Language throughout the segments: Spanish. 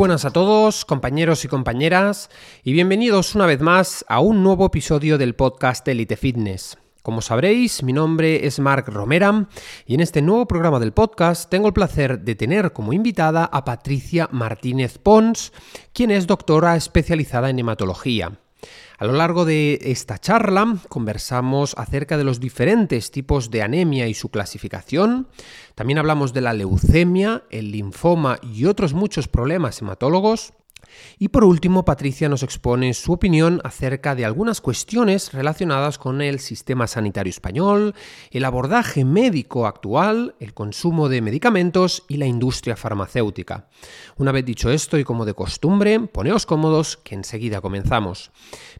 buenas a todos, compañeros y compañeras, y bienvenidos una vez más a un nuevo episodio del podcast Elite Fitness. Como sabréis, mi nombre es Marc Romera y en este nuevo programa del podcast tengo el placer de tener como invitada a Patricia Martínez Pons, quien es doctora especializada en hematología. A lo largo de esta charla conversamos acerca de los diferentes tipos de anemia y su clasificación. También hablamos de la leucemia, el linfoma y otros muchos problemas hematólogos. Y por último, Patricia nos expone su opinión acerca de algunas cuestiones relacionadas con el sistema sanitario español, el abordaje médico actual, el consumo de medicamentos y la industria farmacéutica. Una vez dicho esto y como de costumbre, poneos cómodos que enseguida comenzamos.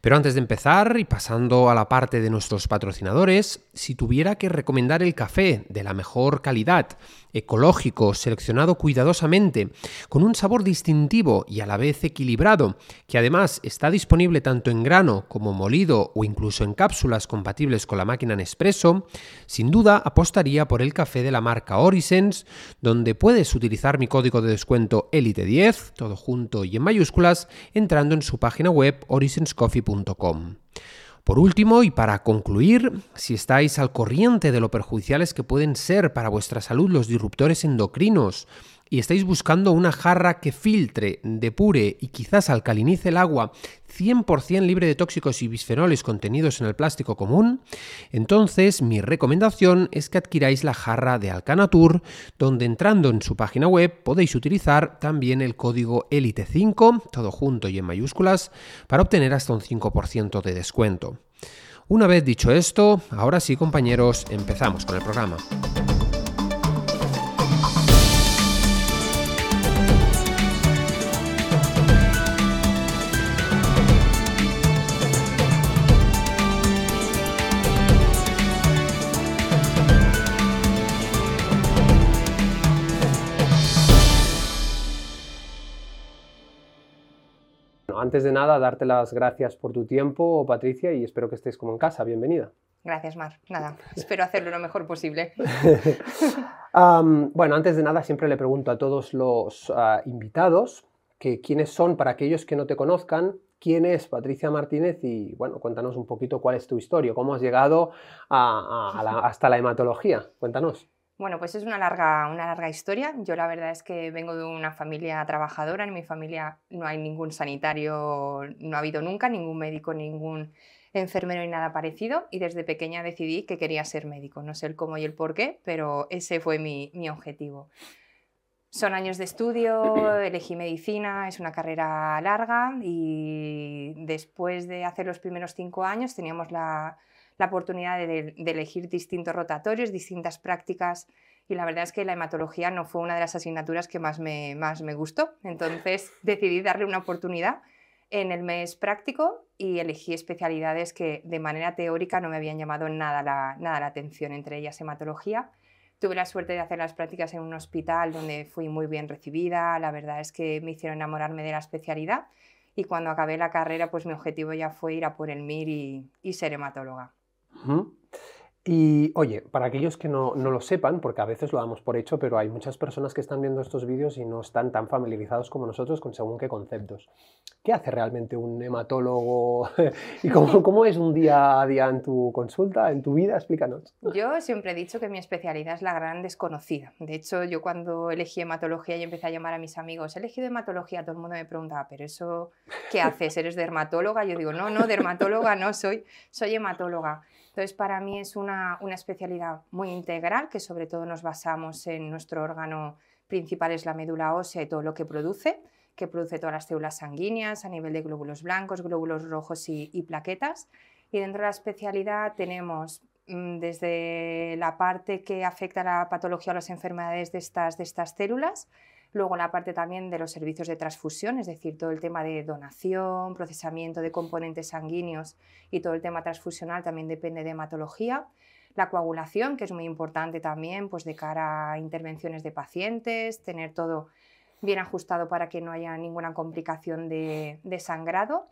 Pero antes de empezar y pasando a la parte de nuestros patrocinadores, si tuviera que recomendar el café de la mejor calidad, ecológico, seleccionado cuidadosamente, con un sabor distintivo y a la vez equilibrado, que además está disponible tanto en grano como molido o incluso en cápsulas compatibles con la máquina Nespresso, sin duda apostaría por el café de la marca Orisens, donde puedes utilizar mi código de descuento ELITE10, todo junto y en mayúsculas, entrando en su página web orisenscoffee.com. Por último, y para concluir, si estáis al corriente de lo perjudiciales que pueden ser para vuestra salud los disruptores endocrinos, y estáis buscando una jarra que filtre, depure y quizás alcalinice el agua 100% libre de tóxicos y bisfenoles contenidos en el plástico común, entonces mi recomendación es que adquiráis la jarra de Alcanatur, donde entrando en su página web podéis utilizar también el código ELITE5, todo junto y en mayúsculas, para obtener hasta un 5% de descuento. Una vez dicho esto, ahora sí compañeros, empezamos con el programa. Antes de nada, darte las gracias por tu tiempo, Patricia, y espero que estés como en casa. Bienvenida. Gracias, Mar. Nada, espero hacerlo lo mejor posible. bueno, antes de nada, siempre le pregunto a todos los ah, invitados que quiénes son, para aquellos que no te conozcan, quién es Patricia Martínez y, bueno, cuéntanos un poquito cuál es tu historia, cómo has llegado hasta la hematología. Cuéntanos. Bueno, pues es una larga, una larga historia. Yo la verdad es que vengo de una familia trabajadora. En mi familia no hay ningún sanitario, no ha habido nunca ningún médico, ningún enfermero y nada parecido. Y desde pequeña decidí que quería ser médico. No sé el cómo y el por qué, pero ese fue mi, mi objetivo. Son años de estudio, elegí medicina, es una carrera larga y después de hacer los primeros cinco años teníamos la, la oportunidad de, elegir distintos rotatorios, distintas prácticas y la verdad es que la hematología no fue una de las asignaturas que más me, más me gustó. Entonces decidí darle una oportunidad en el mes práctico y elegí especialidades que de manera teórica no me habían llamado nada la, nada la atención, entre ellas hematología. Tuve la suerte de hacer las prácticas en un hospital donde fui muy bien recibida, la verdad es que me hicieron enamorarme de la especialidad y cuando acabé la carrera pues mi objetivo ya fue ir a por el MIR y, y ser hematóloga. Y oye, para aquellos que no, no, lo sepan, porque a veces lo damos por hecho, pero hay muchas personas que están viendo estos vídeos y no están tan familiarizados como nosotros con según qué conceptos. ¿Qué hace realmente un hematólogo? ¿Y cómo, cómo, es un día a día en tu consulta, en tu vida? Explícanos. Yo siempre he dicho que mi especialidad es la gran desconocida. De hecho, yo cuando elegí hematología y empecé a llamar a mis amigos, he elegido hematología, todo el mundo me preguntaba, ¿pero eso qué haces? ¿Eres dermatóloga? Yo digo, no, no, dermatóloga no soy, soy hematóloga. Entonces, para mí es una, especialidad muy integral, que sobre todo nos basamos en nuestro órgano principal, es la médula ósea y todo lo que produce, que produce todas las células sanguíneas a nivel de glóbulos blancos, glóbulos rojos y, y plaquetas. Y dentro de la especialidad tenemos mm, desde la parte que afecta a la patología o las enfermedades de estas, de estas células, Luego la parte también de los servicios de transfusión, es decir, todo el tema de donación, procesamiento de componentes sanguíneos y todo el tema transfusional también depende de hematología. La coagulación, que es muy importante también pues de cara a intervenciones de pacientes, tener todo bien ajustado para que no haya ninguna complicación de, sangrado.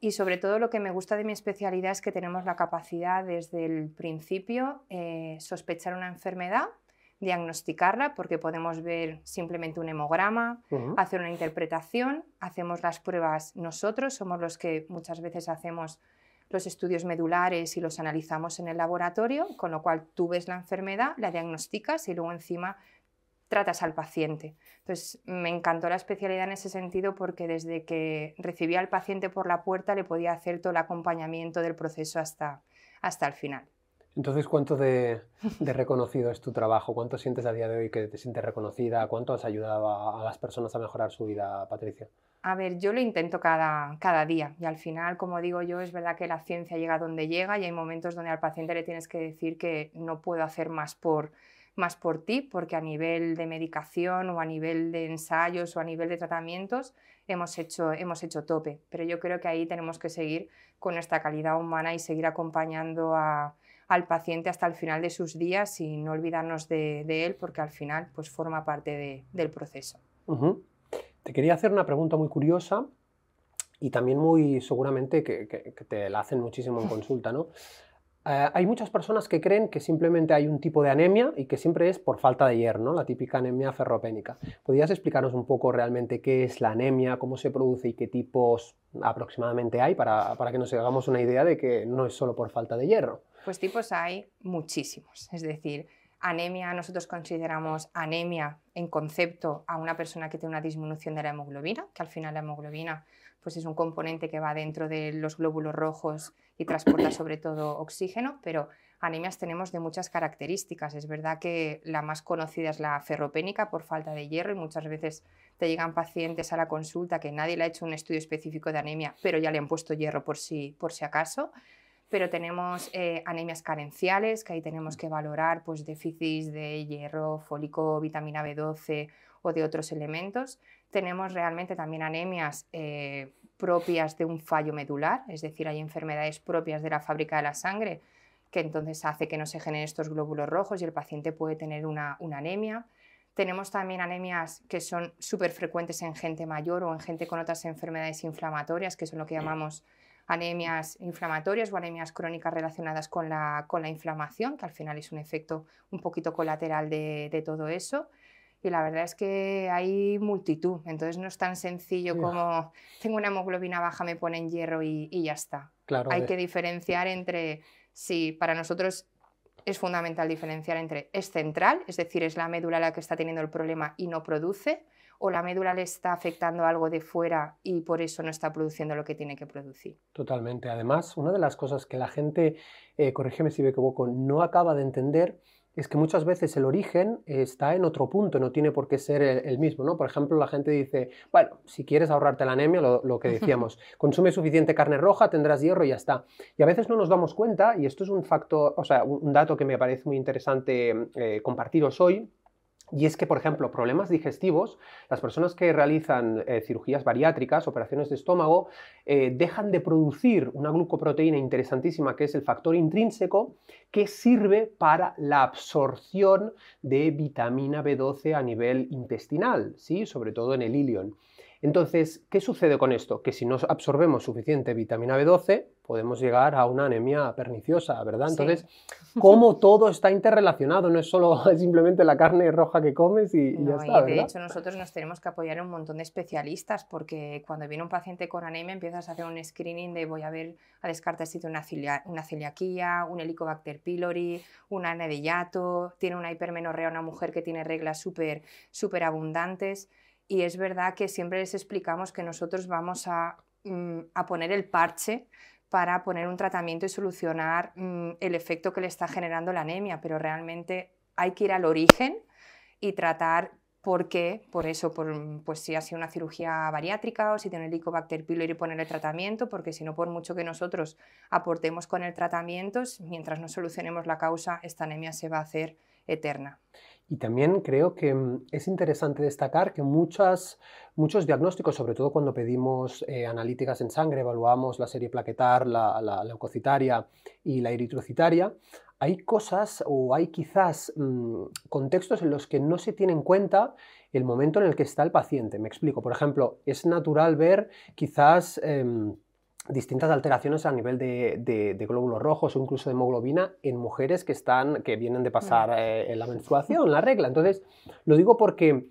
Y sobre todo lo que me gusta de mi especialidad es que tenemos la capacidad desde el principio eh, sospechar una enfermedad diagnosticarla porque podemos ver simplemente un hemograma, hacer una interpretación, hacemos las pruebas nosotros, somos los que muchas veces hacemos los estudios medulares y los analizamos en el laboratorio, con lo cual tú ves la enfermedad, la diagnosticas y luego encima tratas al paciente. Entonces, me encantó la especialidad en ese sentido porque desde que recibía al paciente por la puerta le podía hacer todo el acompañamiento del proceso hasta, hasta el final. Entonces, ¿cuánto de, reconocido es tu trabajo? ¿Cuánto sientes a día de hoy que te sientes reconocida? ¿Cuánto has ayudado a, las personas a mejorar su vida, Patricia? A ver, yo lo intento cada, cada día y al final, como digo yo, es verdad que la ciencia llega donde llega y hay momentos donde al paciente le tienes que decir que no puedo hacer más por, más por ti, porque a nivel de medicación o a nivel de ensayos o a nivel de tratamientos hemos hecho, hemos hecho tope. Pero yo creo que ahí tenemos que seguir con nuestra calidad humana y seguir acompañando a, al paciente hasta el final de sus días y no olvidarnos de, él porque al final pues forma parte del proceso. Te quería hacer una pregunta muy curiosa y también muy seguramente que, que te la hacen muchísimo en consulta, ¿no? Eh, hay muchas personas que creen que simplemente hay un tipo de anemia y que siempre es por falta de hierro, la típica anemia ferropénica. ¿Podrías explicarnos un poco realmente qué es la anemia, cómo se produce y qué tipos aproximadamente hay para, para que nos hagamos una idea de que no es solo por falta de hierro? Pues tipos hay muchísimos. Es decir, anemia, nosotros consideramos anemia en concepto a una persona que tiene una disminución de la hemoglobina, que al final la hemoglobina pues es un componente que va dentro de los glóbulos rojos y transporta sobre todo oxígeno, pero anemias tenemos de muchas características. Es verdad que la más conocida es la ferropénica por falta de hierro y muchas veces te llegan pacientes a la consulta que nadie le ha hecho un estudio específico de anemia, pero ya le han puesto hierro por si, por si acaso. Pero tenemos eh, anemias carenciales, que ahí tenemos que valorar pues, déficits de hierro, fólico, vitamina B12 o de otros elementos. Tenemos realmente también anemias eh, propias de un fallo medular, es decir, hay enfermedades propias de la fábrica de la sangre que entonces hace que no se generen estos glóbulos rojos y el paciente puede tener una, anemia. Tenemos también anemias que son súper frecuentes en gente mayor o en gente con otras enfermedades inflamatorias, que son lo que llamamos anemias inflamatorias o anemias crónicas relacionadas con la, con la inflamación, que al final es un efecto un poquito colateral de, de todo eso y la verdad es que hay multitud, entonces no es tan sencillo como tengo una hemoglobina baja, me ponen hierro y, ya está. Claro, hay que diferenciar entre, si para nosotros es fundamental diferenciar entre es central, es decir, es la médula la que está teniendo el problema y no produce, o la médula le está afectando algo de fuera y por eso no está produciendo lo que tiene que producir. Totalmente. Además, una de las cosas que la gente, eh, corrígeme si me equivoco, no acaba de entender es que muchas veces el origen está en otro punto, no tiene por qué ser el, mismo, ¿no? Por ejemplo, la gente dice, bueno, si quieres ahorrarte la anemia, lo, que decíamos, consume suficiente carne roja, tendrás hierro y ya está. Y a veces no nos damos cuenta, y esto es un factor, o sea, un dato que me parece muy interesante eh, compartiros hoy, y es que, por ejemplo, problemas digestivos, las personas que realizan eh, cirugías bariátricas, operaciones de estómago, eh, dejan de producir una glucoproteína interesantísima que es el factor intrínseco que sirve para la absorción de vitamina B12 a nivel intestinal, ¿sí? sobre todo en el ilion. Entonces, ¿qué sucede con esto? Que si no absorbemos suficiente vitamina B12, podemos llegar a una anemia perniciosa, ¿verdad? Entonces, ¿cómo todo está interrelacionado? No es solo simplemente la carne roja que comes y, ya está. Y de hecho, nosotros nos tenemos que apoyar en un montón de especialistas porque cuando viene un paciente con anemia empiezas a hacer un screening de voy a ver, a descartar si tiene una, una celiaquía, un helicobacter pylori, una anedellato, tiene una hipermenorrea, una mujer que tiene reglas súper súper abundantes y es verdad que siempre les explicamos que nosotros vamos a, mm, poner el parche para poner un tratamiento y solucionar mm, el efecto que le está generando la anemia, pero realmente hay que ir al origen y tratar por qué, por eso, por, pues si ha sido una cirugía bariátrica o si tiene el Helicobacter pylori ponerle tratamiento, porque si no, por mucho que nosotros aportemos con el tratamiento, mientras no solucionemos la causa, esta anemia se va a hacer eterna. Y también creo que mm, es interesante destacar que muchas, muchos diagnósticos, sobre todo cuando pedimos eh, analíticas en sangre, evaluamos la serie plaquetar, la, leucocitaria y la eritrocitaria, hay cosas o hay quizás mm, contextos en los que no se tiene en cuenta el momento en el que está el paciente. Me explico. Por ejemplo, es natural ver quizás... Em, distintas alteraciones a nivel de, glóbulos rojos o incluso de hemoglobina en mujeres que, están, que vienen de pasar eh, la menstruación, la regla. Entonces, lo digo porque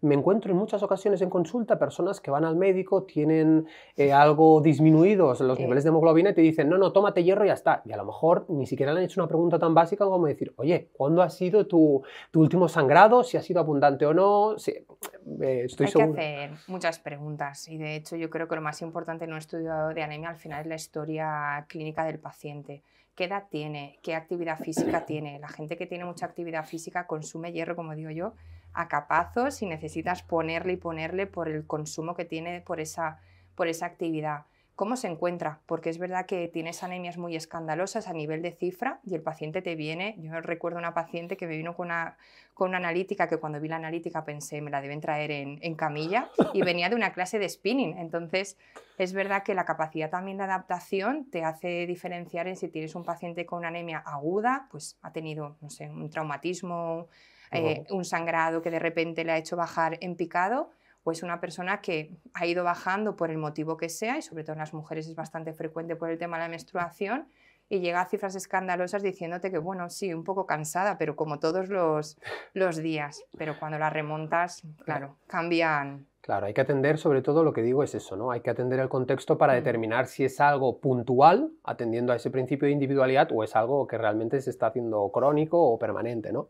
me encuentro en muchas ocasiones en consulta personas que van al médico, tienen eh, algo disminuidos los niveles de hemoglobina y te dicen, no, no, tómate hierro y ya está. Y a lo mejor ni siquiera le han hecho una pregunta tan básica como decir, oye, ¿cuándo ha sido tu, último sangrado? Si ha sido abundante o no. Si, eh, estoy Hay que hacer muchas preguntas y de hecho yo creo que lo más importante en un estudio de anemia al final es la historia clínica del paciente qué edad tiene, qué actividad física tiene. La gente que tiene mucha actividad física consume hierro, como digo yo, a capazos y necesitas ponerle y ponerle por el consumo que tiene por esa, por esa actividad. ¿Cómo se encuentra? Porque es verdad que tienes anemias muy escandalosas a nivel de cifra y el paciente te viene, yo recuerdo una paciente que me vino con una, con una analítica que cuando vi la analítica pensé me la deben traer en, en camilla y venía de una clase de spinning. Entonces es verdad que la capacidad también de adaptación te hace diferenciar en si tienes un paciente con una anemia aguda, pues ha tenido, no sé, un traumatismo, eh, un sangrado que de repente le ha hecho bajar en picado, o es una persona que ha ido bajando por el motivo que sea, y sobre todo en las mujeres es bastante frecuente por el tema de la menstruación, y llega a cifras escandalosas diciéndote que, bueno, sí, un poco cansada, pero como todos los, los días. Pero cuando la remontas, claro, cambian. Claro, hay que atender, sobre todo lo que digo es eso, ¿no? Hay que atender el contexto para determinar si es algo puntual, atendiendo a ese principio de individualidad, o es algo que realmente se está haciendo crónico o permanente, ¿no?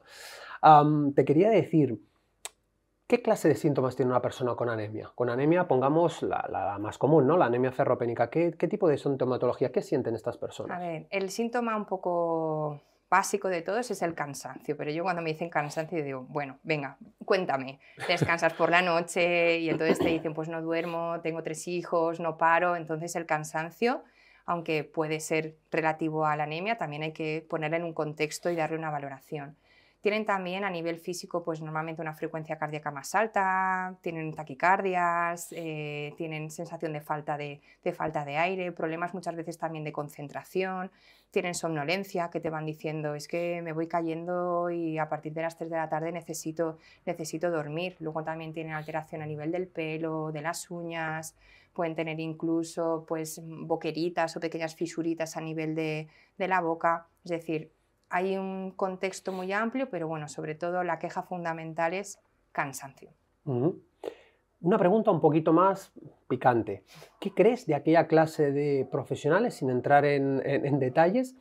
Te quería decir, ¿qué clase de síntomas tiene una persona con anemia? Con anemia, pongamos la, más común, ¿no? La anemia ferropénica. ¿Qué, tipo de sintomatología? ¿Qué sienten estas personas? A ver, el síntoma un poco básico de todos es el cansancio, pero yo cuando me dicen cansancio digo, bueno, venga, cuéntame, descansas por la noche y entonces te dicen, pues no duermo, tengo tres hijos, no paro, entonces el cansancio, aunque puede ser relativo a la anemia, también hay que ponerla en un contexto y darle una valoración. Tienen también a nivel físico, pues normalmente una frecuencia cardíaca más alta, tienen taquicardias, eh, tienen sensación de falta de, falta de aire, problemas muchas veces también de concentración, tienen somnolencia que te van diciendo es que me voy cayendo y a partir de las 3 de la tarde necesito, necesito dormir. Luego también tienen alteración a nivel del pelo, de las uñas, pueden tener incluso pues boqueritas o pequeñas fisuritas a nivel de, de la boca. Es decir, hay un contexto muy amplio, pero bueno, sobre todo la queja fundamental es cansancio. Una pregunta un poquito más picante. ¿Qué crees de aquella clase de profesionales, sin entrar en, detalles,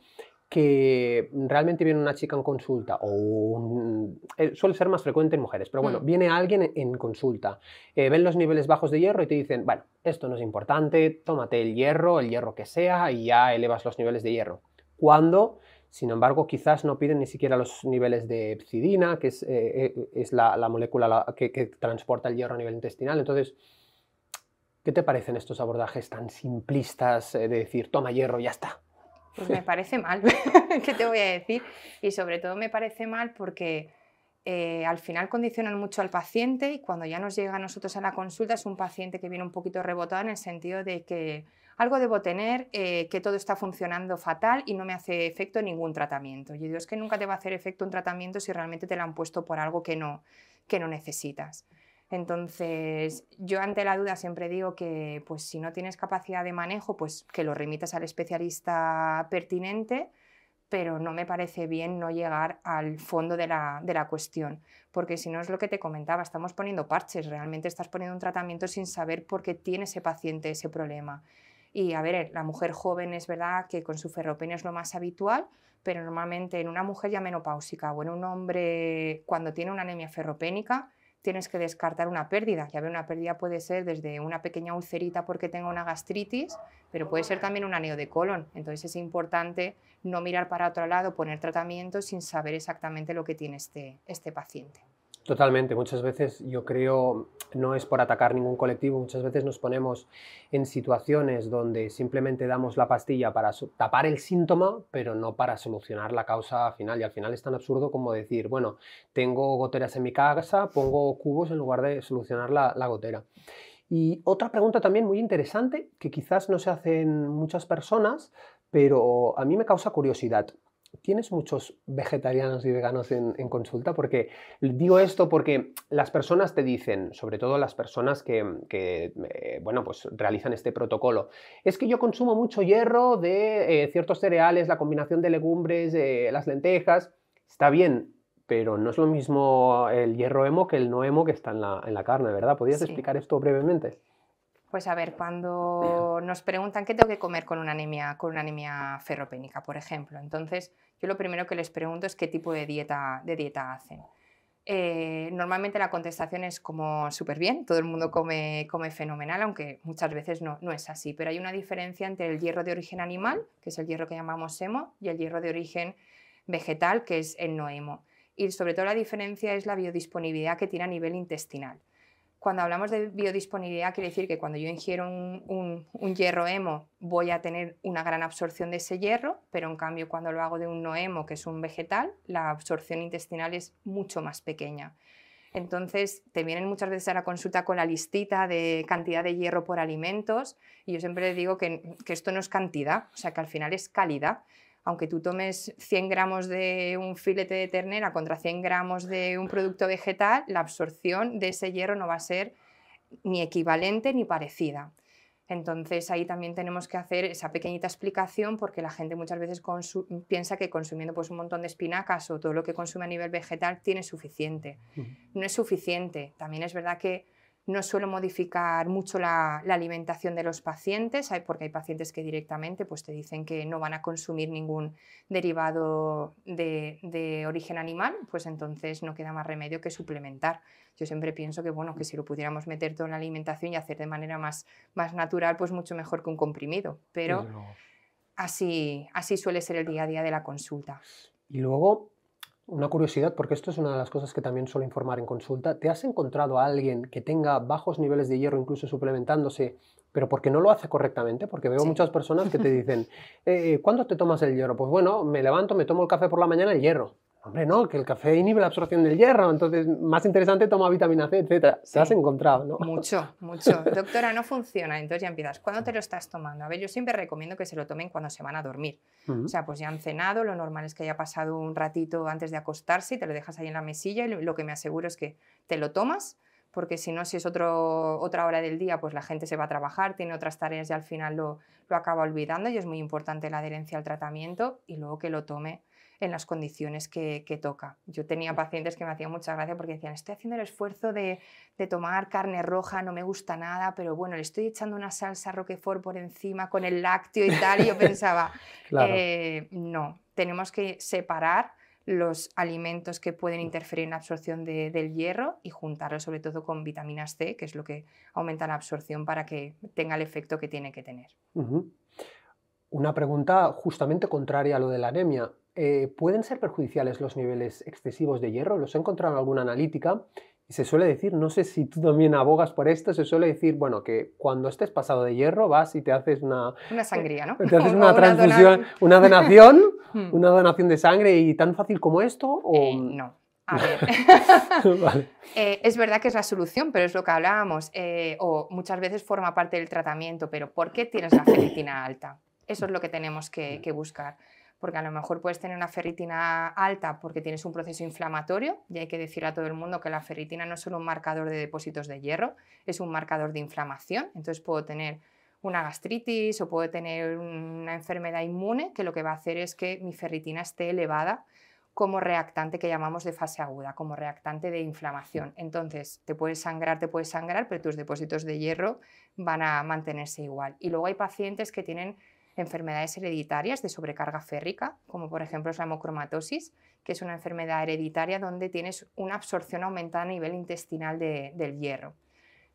que realmente viene una chica en consulta, o eh, suele ser más frecuente en mujeres, pero bueno, mm. viene alguien en, consulta, eh, ven los niveles bajos de hierro y te dicen, bueno, esto no es importante, tómate el hierro, el hierro que sea, y ya elevas los niveles de hierro. Cuando sin embargo, quizás no piden ni siquiera los niveles de epsidina, que es, eh, eh, la, molécula que, transporta el hierro a nivel intestinal. Entonces, ¿qué te parecen estos abordajes tan simplistas eh, de decir, toma hierro, y ya está? Pues me parece mal, ¿qué te voy a decir? Y sobre todo me parece mal porque al final condicionan mucho al paciente y cuando ya nos llega a nosotros a la consulta es un paciente que viene un poquito rebotado en el sentido de que algo debo tener eh, que todo está funcionando fatal y no me hace efecto ningún tratamiento. Y digo, es que nunca te va a hacer efecto un tratamiento si realmente te lo han puesto por algo que no, que no necesitas. Entonces, yo ante la duda siempre digo que pues, si no tienes capacidad de manejo, pues que lo remitas al especialista pertinente, pero no me parece bien no llegar al fondo de la, de la cuestión, porque si no es lo que te comentaba, estamos poniendo parches, realmente estás poniendo un tratamiento sin saber por qué tiene ese paciente ese problema. Y a ver, la mujer joven es verdad que con su ferropenia es lo más habitual, pero normalmente en una mujer ya menopáusica o en un hombre cuando tiene una anemia ferropénica, tienes que descartar una pérdida. Ya ver, una pérdida puede ser desde una pequeña ulcerita porque tenga una gastritis, pero puede ser también un aneo de colon. Entonces es importante no mirar para otro lado, poner tratamiento sin saber exactamente lo que tiene este, este paciente. Totalmente, muchas veces yo creo, no es por atacar ningún colectivo, muchas veces nos ponemos en situaciones donde simplemente damos la pastilla para tapar el síntoma, pero no para solucionar la causa final. Y al final es tan absurdo como decir, bueno, tengo goteras en mi casa, pongo cubos en lugar de solucionar la, la gotera. Y otra pregunta también muy interesante, que quizás no se hacen muchas personas, pero a mí me causa curiosidad. ¿Tienes muchos vegetarianos y veganos en, consulta? Porque digo esto porque las personas te dicen, sobre todo las personas que, eh, bueno, pues realizan este protocolo, es que yo consumo mucho hierro de eh, ciertos cereales, la combinación de legumbres, las lentejas, está bien, pero no es lo mismo el hierro hemo que el no hemo que está en la, carne, ¿verdad? ¿Podrías explicar esto brevemente? Pues a ver, cuando nos preguntan qué tengo que comer con una anemia, con una anemia ferropénica, por ejemplo, entonces yo lo primero que les pregunto es qué tipo de dieta, de dieta hacen. Eh, normalmente la contestación es como súper bien, todo el mundo come, come fenomenal, aunque muchas veces no, no, es así, pero hay una diferencia entre el hierro de origen animal, que es el hierro que llamamos hemo, y el hierro de origen vegetal, que es el no hemo. Y sobre todo la diferencia es la biodisponibilidad que tiene a nivel intestinal. Cuando hablamos de biodisponibilidad, quiere decir que cuando yo ingiero un, hierro hemo voy a tener una gran absorción de ese hierro, pero en cambio cuando lo hago de un no hemo, que es un vegetal, la absorción intestinal es mucho más pequeña. Entonces, te vienen muchas veces a la consulta con la listita de cantidad de hierro por alimentos y yo siempre digo que, que esto no es cantidad, o sea que al final es calidad aunque tú tomes 100 gramos de un filete de ternera contra 100 gramos de un producto vegetal, la absorción de ese hierro no va a ser ni equivalente ni parecida. Entonces ahí también tenemos que hacer esa pequeñita explicación porque la gente muchas veces piensa que consumiendo pues, un montón de espinacas o todo lo que consume a nivel vegetal tiene suficiente. No es suficiente. También es verdad que no suelo modificar mucho la, alimentación de los pacientes, porque hay pacientes que directamente pues, te dicen que no van a consumir ningún derivado de, origen animal, pues entonces no queda más remedio que suplementar. Yo siempre pienso que, bueno, que si lo pudiéramos meter todo en la alimentación y hacer de manera más, más natural, pues mucho mejor que un comprimido. Pero así, así suele ser el día a día de la consulta. Y luego, una curiosidad, porque esto es una de las cosas que también suelo informar en consulta. ¿Te has encontrado a alguien que tenga bajos niveles de hierro, incluso suplementándose, pero porque no lo hace correctamente? Porque veo muchas personas que te dicen, eh, ¿cuándo te tomas el hierro? Pues bueno, me levanto, me tomo el café por la mañana, el hierro. Hombre, no, que el café inhibe la absorción del hierro, entonces más interesante toma vitamina C, etc. Se has encontrado, ¿no? Mucho, mucho. Doctora, no funciona, entonces ya empiezas. ¿Cuándo te lo estás tomando? A ver, yo siempre recomiendo que se lo tomen cuando se van a dormir. O sea, pues ya han cenado, lo normal es que haya pasado un ratito antes de acostarse y te lo dejas ahí en la mesilla y lo que me aseguro es que te lo tomas, porque si no, si es otro, otra hora del día, pues la gente se va a trabajar, tiene otras tareas y al final lo, lo acaba olvidando y es muy importante la adherencia al tratamiento y luego que lo tome en las condiciones que, toca. Yo tenía pacientes que me hacían mucha gracia porque decían, estoy haciendo el esfuerzo de, tomar carne roja, no me gusta nada, pero bueno, le estoy echando una salsa roquefort por encima con el lácteo y tal, y yo pensaba, eh, no, tenemos que separar los alimentos que pueden interferir en la absorción del hierro y juntarlo sobre todo con vitaminas C, que es lo que aumenta la absorción para que tenga el efecto que tiene que tener. Una pregunta justamente contraria a lo de la anemia. Eh, ¿pueden ser perjudiciales los niveles excesivos de hierro? Los he encontrado en alguna analítica y se suele decir, no sé si tú también abogas por esto, se suele decir, bueno, que cuando estés pasado de hierro vas y te haces una... Una sangría, ¿no? Te haces una, transfusión, una, donación, hmm. una donación de sangre y tan fácil como esto. O... Eh, no. A ver, eh, es verdad que es la solución, pero es lo que hablábamos, o muchas veces forma parte del tratamiento, pero ¿por qué tienes la ferritina alta? Eso es lo que tenemos que buscar porque a lo mejor puedes tener una ferritina alta porque tienes un proceso inflamatorio, y hay que decir a todo el mundo que la ferritina no es solo un marcador de depósitos de hierro, es un marcador de inflamación, entonces puedo tener una gastritis o puedo tener una enfermedad inmune que lo que va a hacer es que mi ferritina esté elevada como reactante que llamamos de fase aguda, como reactante de inflamación. Entonces, te puedes sangrar, te puedes sangrar, pero tus depósitos de hierro van a mantenerse igual. Y luego hay pacientes que tienen enfermedades hereditarias de sobrecarga férrica, como por ejemplo es la hemocromatosis, que es una enfermedad hereditaria donde tienes una absorción aumentada a nivel intestinal del hierro.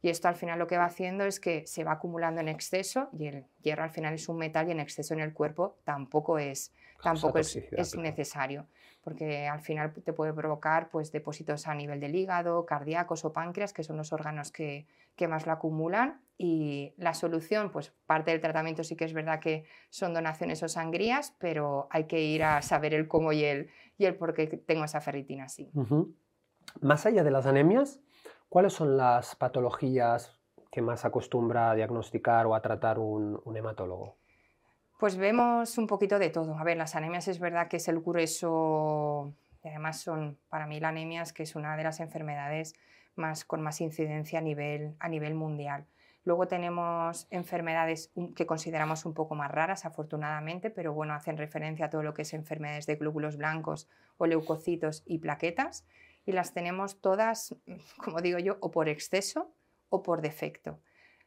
Y esto al final lo que va haciendo es que se va acumulando en exceso y el hierro al final es un metal y en exceso en el cuerpo tampoco es, tampoco es, necesario, porque al final te puede provocar pues, depósitos a nivel del hígado, cardíacos o páncreas, que son los órganos que, que más lo acumulan. Y la solución, pues parte del tratamiento sí que es verdad que son donaciones o sangrías, pero hay que ir a saber el cómo y el, y el por qué tengo esa ferritina así. Más allá de las anemias, ¿cuáles son las patologías que más acostumbra a diagnosticar o a tratar un, hematólogo? Pues vemos un poquito de todo. A ver, las anemias es verdad que es el grueso, y además son para mí la anemia que es una de las enfermedades más, con más incidencia a nivel, a nivel mundial. Luego tenemos enfermedades que consideramos un poco más raras, afortunadamente, pero bueno, hacen referencia a todo lo que es enfermedades de glóbulos blancos o leucocitos y plaquetas. Y las tenemos todas, como digo yo, o por exceso o por defecto.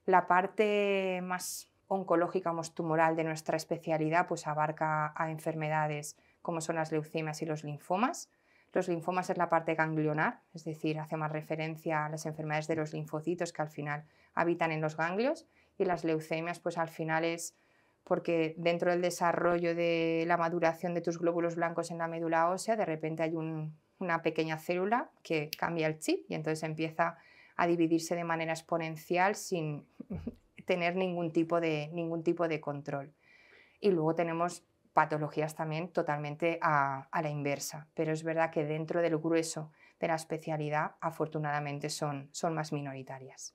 La parte más oncológica o tumoral de nuestra especialidad pues abarca a enfermedades como son las leucemias y los linfomas. Los linfomas es la parte ganglionar, es decir, hace más referencia a las enfermedades de los linfocitos que al final habitan en los ganglios y las leucemias pues al final es porque dentro del desarrollo de la maduración de tus glóbulos blancos en la médula ósea de repente hay una pequeña célula que cambia el chip y entonces empieza a dividirse de manera exponencial sin tener ningún tipo de, ningún tipo de control. Y luego tenemos patologías también totalmente a, la inversa, pero es verdad que dentro del grueso de la especialidad afortunadamente son, son más minoritarias.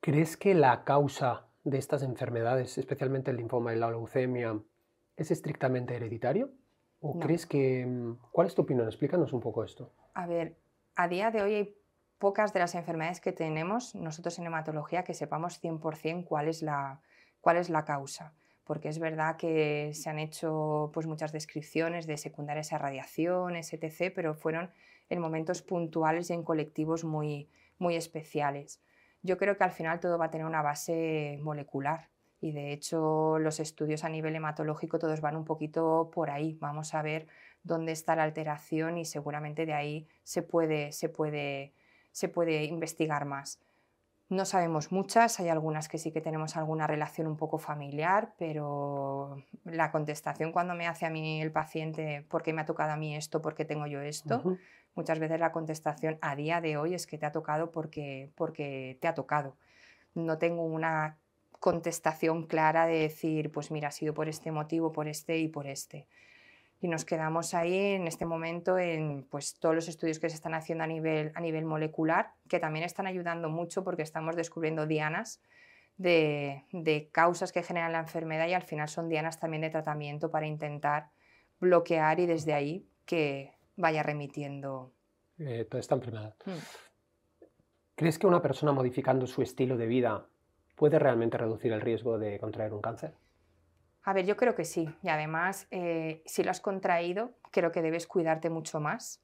¿Crees que la causa de estas enfermedades, especialmente el linfoma y la leucemia, es estrictamente hereditario? ¿O crees que... Mm, ¿Cuál es tu opinión? Explícanos un poco esto. A ver, a día de hoy hay pocas de las enfermedades que tenemos nosotros en hematología que sepamos 100% cuál es la, cuál es la causa. Porque es verdad que se han hecho pues, muchas descripciones de secundarias a radiaciones, etc., pero fueron en momentos puntuales y en colectivos muy, muy especiales yo creo que al final todo va a tener una base molecular y de hecho los estudios a nivel hematológico todos van un poquito por ahí. Vamos a ver dónde está la alteración y seguramente de ahí se puede, se puede, se puede investigar más. No sabemos muchas, hay algunas que sí que tenemos alguna relación un poco familiar, pero la contestación cuando me hace a mí el paciente, ¿por qué me ha tocado a mí esto? ¿Por qué tengo yo esto? muchas veces la contestación a día de hoy es que te ha tocado porque, porque te ha tocado. No tengo una contestación clara de decir, pues mira, ha sido por este motivo, por este y por este. Y nos quedamos ahí en este momento en pues, todos los estudios que se están haciendo a nivel, a nivel molecular, que también están ayudando mucho porque estamos descubriendo dianas de, de causas que generan la enfermedad y al final son dianas también de tratamiento para intentar bloquear y desde ahí que vaya remitiendo. Eh, toda esta enfermedad. Mm. ¿Crees que una persona modificando su estilo de vida puede realmente reducir el riesgo de contraer un cáncer? A ver, yo creo que sí. Y además, eh, si lo has contraído, creo que debes cuidarte mucho más,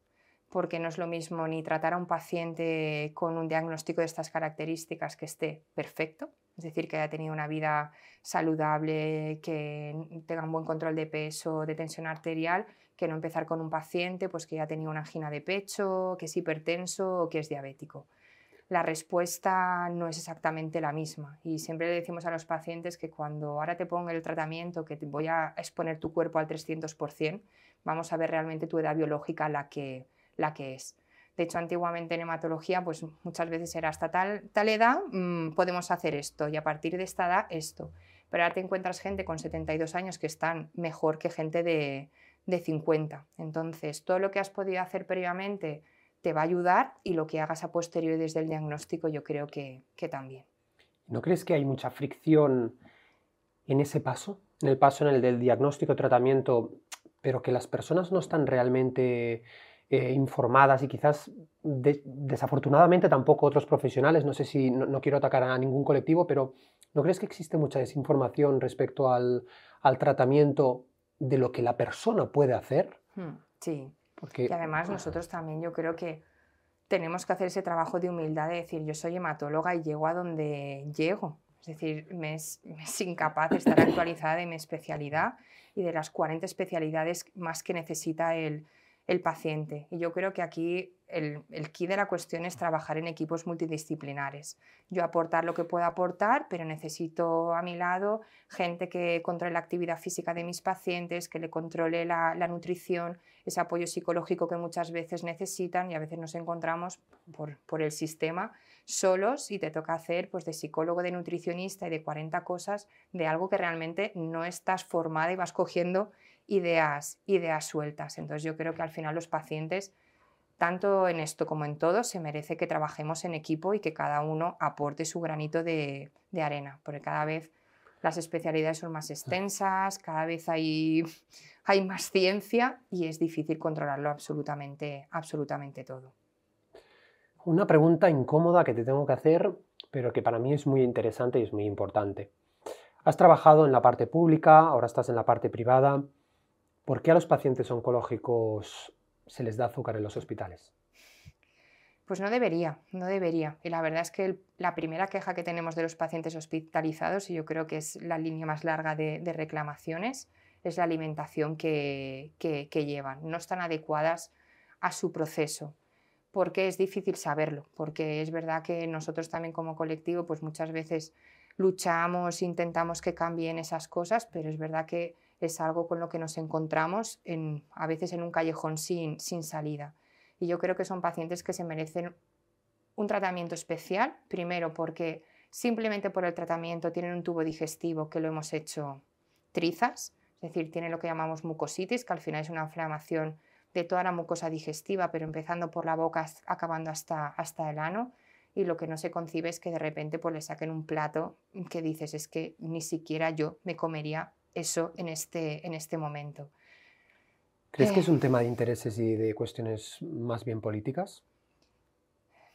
porque no es lo mismo ni tratar a un paciente con un diagnóstico de estas características que esté perfecto, es decir, que haya tenido una vida saludable, que tenga un buen control de peso, de tensión arterial, que no empezar con un paciente pues, que ya tenido una angina de pecho, que es hipertenso o que es diabético. La respuesta no es exactamente la misma y siempre le decimos a los pacientes que cuando ahora te ponga el tratamiento, que te voy a exponer tu cuerpo al 300%, vamos a ver realmente tu edad biológica la que, la que es. De hecho, antiguamente en hematología, pues muchas veces era hasta tal, tal edad mm, podemos hacer esto y a partir de esta edad esto. Pero ahora te encuentras gente con 72 años que están mejor que gente de, de 50. Entonces, todo lo que has podido hacer previamente te va a ayudar y lo que hagas a posteriori desde el diagnóstico yo creo que, también. ¿No crees que hay mucha fricción en ese paso? En el paso en el del diagnóstico, tratamiento, pero que las personas no están realmente eh, informadas y quizás desafortunadamente tampoco otros profesionales, no sé si no, quiero atacar a ningún colectivo, pero ¿no crees que existe mucha desinformación respecto al, al tratamiento de lo que la persona puede hacer. Hmm, sí. Porque... Y además nosotros también yo creo que tenemos que hacer ese trabajo de humildad de decir, yo soy hematóloga y llego a donde llego. Es decir, me es, incapaz de estar actualizada de mi especialidad y de las 40 especialidades más que necesita el, el paciente. Y yo creo que aquí el, el key de la cuestión es trabajar en equipos multidisciplinares. Yo aportar lo que pueda aportar, pero necesito a mi lado gente que controle la actividad física de mis pacientes, que le controle la, nutrición, ese apoyo psicológico que muchas veces necesitan y a veces nos encontramos por, por el sistema solos y te toca hacer pues de psicólogo, de nutricionista y de 40 cosas de algo que realmente no estás formada y vas cogiendo ideas, ideas sueltas. Entonces yo creo que al final los pacientes, tanto en esto como en todo, se merece que trabajemos en equipo y que cada uno aporte su granito de, arena, porque cada vez las especialidades son más extensas, cada vez hay, hay más ciencia y es difícil controlarlo absolutamente, absolutamente todo. Una pregunta incómoda que te tengo que hacer, pero que para mí es muy interesante y es muy importante. Has trabajado en la parte pública, ahora estás en la parte privada. ¿Por qué a los pacientes oncológicos se les da azúcar en los hospitales? Pues no debería, no debería. Y la verdad es que la primera queja que tenemos de los pacientes hospitalizados, y yo creo que es la línea más larga de, reclamaciones, es la alimentación que, que, llevan. No están adecuadas a su proceso porque es difícil saberlo, porque es verdad que nosotros también como colectivo pues muchas veces luchamos, intentamos que cambien esas cosas, pero es verdad que es algo con lo que nos encontramos en, a veces en un callejón sin, sin salida. Y yo creo que son pacientes que se merecen un tratamiento especial, primero porque simplemente por el tratamiento tienen un tubo digestivo que lo hemos hecho trizas, es decir, tienen lo que llamamos mucositis, que al final es una inflamación de toda la mucosa digestiva, pero empezando por la boca, acabando hasta, hasta el ano. Y lo que no se concibe es que de repente pues, le saquen un plato que dices, es que ni siquiera yo me comería eso en este, en este momento. ¿Crees que es eh. un tema de intereses y de cuestiones más bien políticas?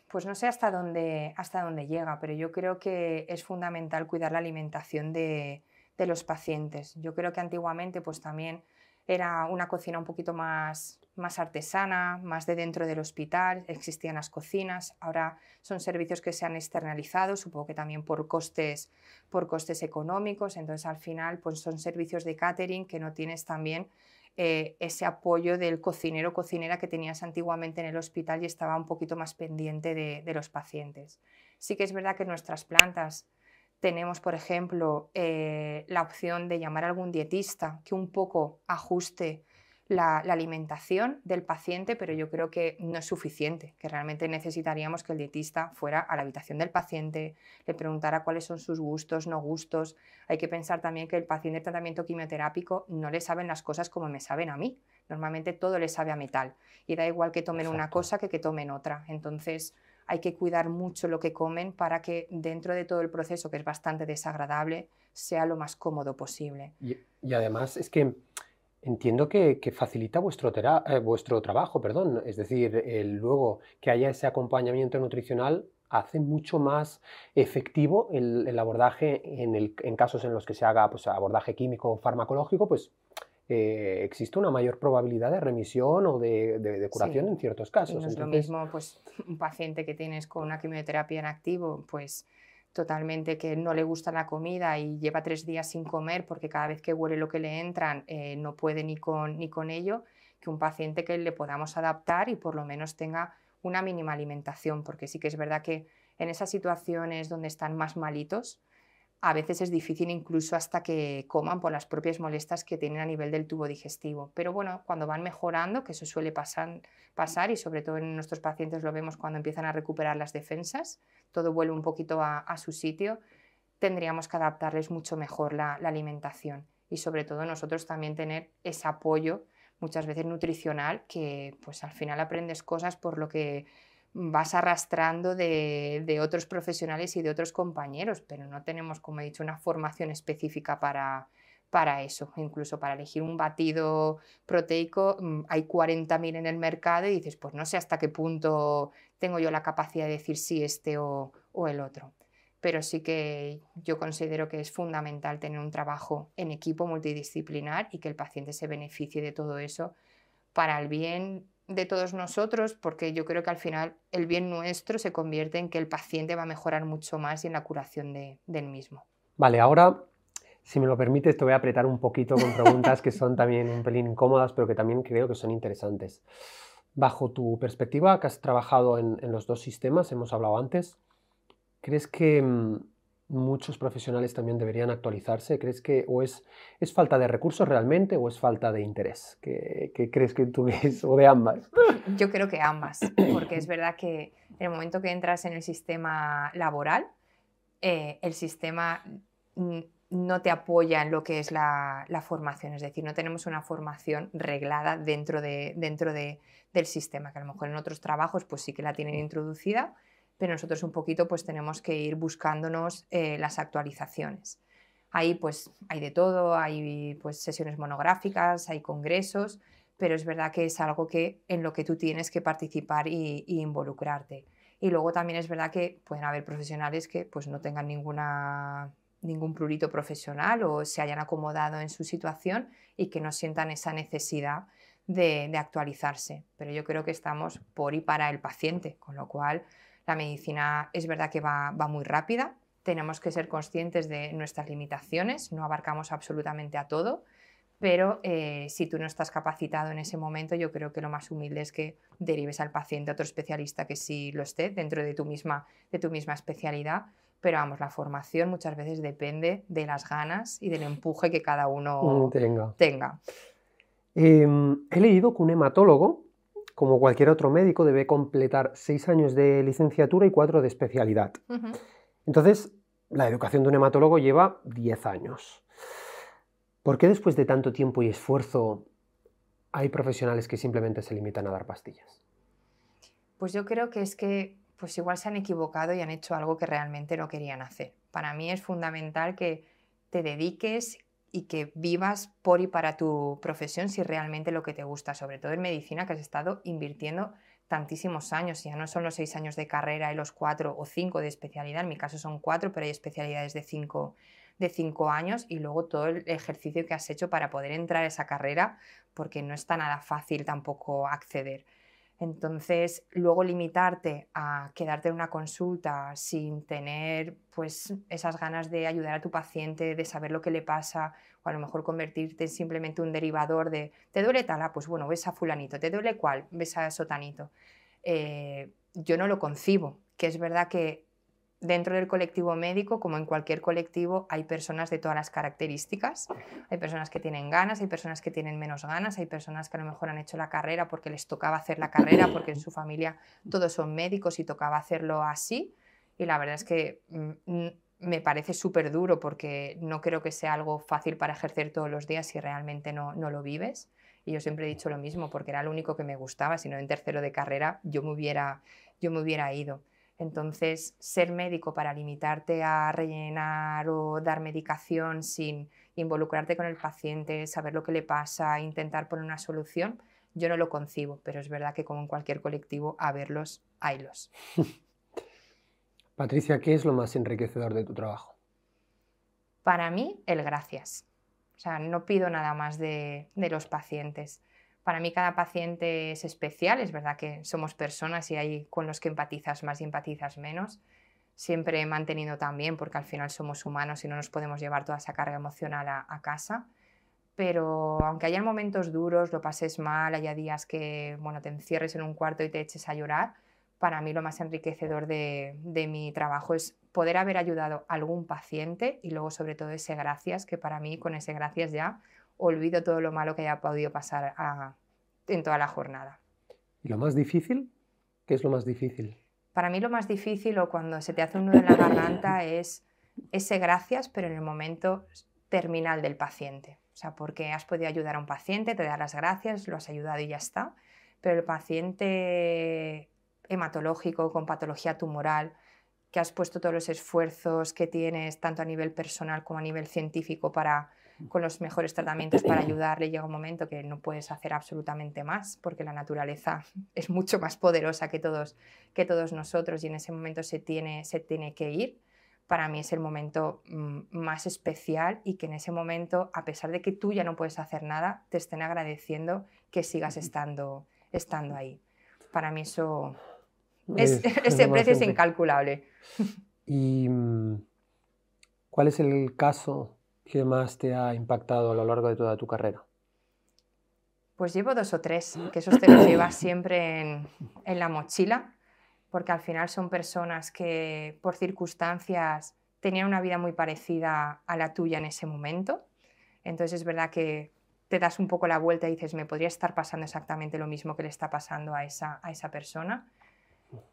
Pues no sé hasta dónde, hasta dónde llega, pero yo creo que es fundamental cuidar la alimentación de, de los pacientes. Yo creo que antiguamente pues también era una cocina un poquito más, más artesana, más de dentro del hospital, existían las cocinas, ahora son servicios que se han externalizado, supongo que también por costes, por costes económicos, entonces al final pues son servicios de catering que no tienes también eh, ese apoyo del cocinero o cocinera que tenías antiguamente en el hospital y estaba un poquito más pendiente de, de los pacientes. Sí que es verdad que nuestras plantas tenemos, por ejemplo, eh, la opción de llamar a algún dietista que un poco ajuste la, alimentación del paciente, pero yo creo que no es suficiente, que realmente necesitaríamos que el dietista fuera a la habitación del paciente, le preguntara cuáles son sus gustos, no gustos. Hay que pensar también que el paciente de tratamiento quimioterápico no le saben las cosas como me saben a mí. Normalmente todo le sabe a metal y da igual que tomen una cosa que que tomen otra. Entonces, hay que cuidar mucho lo que comen para que dentro de todo el proceso, que es bastante desagradable, sea lo más cómodo posible. Y, además es que entiendo que, facilita vuestro, eh, vuestro trabajo, perdón. es decir, luego que haya ese acompañamiento nutricional hace mucho más efectivo el, abordaje en, el, en, casos en los que se haga pues, abordaje químico o farmacológico, pues eh, existe una mayor probabilidad de remisión o de, curación en ciertos casos. no es lo mismo pues, un paciente que tienes con una quimioterapia en activo, pues totalmente que no le gusta la comida y lleva tres días sin comer porque cada vez que huele lo que le entran eh, no puede ni con, ni con ello, que un paciente que le podamos adaptar y por lo menos tenga una mínima alimentación, porque sí que es verdad que en esas situaciones donde están más malitos, a veces es difícil incluso hasta que coman por las propias molestias que tienen a nivel del tubo digestivo. Pero bueno, cuando van mejorando, que eso suele pasar, y sobre todo en nuestros pacientes lo vemos cuando empiezan a recuperar las defensas, todo vuelve un poquito a, su sitio, tendríamos que adaptarles mucho mejor la, la alimentación y sobre todo nosotros también tener ese apoyo muchas veces nutricional que pues al final aprendes cosas por lo que vas arrastrando de, otros profesionales y de otros compañeros, pero no tenemos, como he dicho, una formación específica para, para eso. Incluso para elegir un batido proteico mm, hay 40.000 en el mercado y dices, pues no sé hasta qué punto tengo yo la capacidad de decir sí este o, o el otro. Pero sí que yo considero que es fundamental tener un trabajo en equipo multidisciplinar y que el paciente se beneficie de todo eso para el bien de todos nosotros, porque yo creo que al final el bien nuestro se convierte en que el paciente va a mejorar mucho más y en la curación de, del mismo. Vale, ahora, si me lo permites, te voy a apretar un poquito con preguntas que son también un pelín incómodas, pero que también creo que son interesantes. Bajo tu perspectiva, que has trabajado en, en los dos sistemas, hemos hablado antes, ¿crees que mm, muchos profesionales también deberían actualizarse? ¿Crees que o es, es falta de recursos realmente o es falta de interés? ¿Qué, crees que tú ves? ¿O de ambas? Yo creo que ambas, porque es verdad que en el momento que entras en el sistema laboral, eh, el sistema no te apoya en lo que es la, formación, es decir, no tenemos una formación reglada dentro, de, dentro de, del sistema, que a lo mejor en otros trabajos pues sí que la tienen introducida, pero nosotros un poquito pues tenemos que ir buscándonos eh, las actualizaciones. Ahí pues hay de todo, hay pues sesiones monográficas, hay congresos, pero es verdad que es algo que, en lo que tú tienes que participar y, involucrarte. Y luego también es verdad que pueden haber profesionales que pues no tengan ninguna, ningún prurito profesional o se hayan acomodado en su situación y que no sientan esa necesidad de, actualizarse. Pero yo creo que estamos por y para el paciente, con lo cual la medicina es verdad que va, va muy rápida, tenemos que ser conscientes de nuestras limitaciones, no abarcamos absolutamente a todo, pero eh, si tú no estás capacitado en ese momento, yo creo que lo más humilde es que derives al paciente a otro especialista que sí lo esté dentro de tu misma, de tu misma especialidad. Pero vamos, la formación muchas veces depende de las ganas y del empuje que cada uno tenga. tenga. Em, he leído que un hematólogo, como cualquier otro médico, debe completar seis años de licenciatura y cuatro de especialidad. Entonces, la educación de un hematólogo lleva 10 años. ¿Por qué después de tanto tiempo y esfuerzo hay profesionales que simplemente se limitan a dar pastillas? Pues yo creo que es que pues igual se han equivocado y han hecho algo que realmente no querían hacer. Para mí es fundamental que te dediques y que vivas por y para tu profesión si realmente lo que te gusta, sobre todo en medicina que has estado invirtiendo tantísimos años, ya no son los seis años de carrera y los cuatro o cinco de especialidad, en mi caso son cuatro, pero hay especialidades de cinco, de cinco años y luego todo el ejercicio que has hecho para poder entrar a esa carrera, porque no está nada fácil tampoco acceder. Entonces, luego limitarte a quedarte en una consulta sin tener pues esas ganas de ayudar a tu paciente, de saber lo que le pasa, o a lo mejor convertirte en simplemente un derivador de ¿te duele tal? Ah, pues bueno, ves a fulanito, ¿te duele cuál? Ves a sotanito. Eh, yo no lo concibo, que es verdad que dentro del colectivo médico, como en cualquier colectivo, hay personas de todas las características. Hay personas que tienen ganas, hay personas que tienen menos ganas, hay personas que a lo mejor han hecho la carrera porque les tocaba hacer la carrera, porque en su familia todos son médicos y tocaba hacerlo así. Y la verdad es que mm, me parece súper duro porque no creo que sea algo fácil para ejercer todos los días si realmente no, no lo vives. Y yo siempre he dicho lo mismo porque era lo único que me gustaba, si no en tercero de carrera yo me hubiera, yo me hubiera ido. Entonces, ser médico para limitarte a rellenar o dar medicación sin involucrarte con el paciente, saber lo que le pasa, intentar poner una solución, yo no lo concibo, pero es verdad que como en cualquier colectivo, a verlos, haylos. Patricia, ¿qué es lo más enriquecedor de tu trabajo? Para mí, el gracias. O sea, no pido nada más de, los pacientes. Para mí cada paciente es especial, es verdad que somos personas y hay con los que empatizas más y empatizas menos. Siempre he mantenido también, porque al final somos humanos y no nos podemos llevar toda esa carga emocional a, casa. Pero aunque haya momentos duros, lo pases mal, haya días que bueno, te encierres en un cuarto y te eches a llorar, para mí lo más enriquecedor de, mi trabajo es poder haber ayudado a algún paciente y luego sobre todo ese gracias, que para mí con ese gracias ya olvido todo lo malo que haya podido pasar en toda la jornada. ¿Y lo más difícil? ¿Qué es lo más difícil? Para mí lo más difícil o cuando se te hace un nudo en la garganta es ese gracias, pero en el momento terminal del paciente. O sea, porque has podido ayudar a un paciente, te da las gracias, lo has ayudado y ya está. Pero el paciente hematológico, con patología tumoral, que has puesto todos los esfuerzos que tienes, tanto a nivel personal como a nivel científico, para, con los mejores tratamientos para ayudarle, llega un momento que no puedes hacer absolutamente más, porque la naturaleza es mucho más poderosa que todos, que todos nosotros y en ese momento se tiene, se tiene que ir. Para mí es el momento mm, más especial y que en ese momento, a pesar de que tú ya no puedes hacer nada, te estén agradeciendo que sigas estando, estando ahí. Para mí eso, ese precio es incalculable. ¿Y mm, cuál es el caso que más te ha impactado a lo largo de toda tu carrera? Pues llevo dos o tres, que esos te los llevas siempre en, en la mochila, porque al final son personas que por circunstancias tenían una vida muy parecida a la tuya en ese momento. Entonces es verdad que te das un poco la vuelta y dices, me podría estar pasando exactamente lo mismo que le está pasando a esa, a esa persona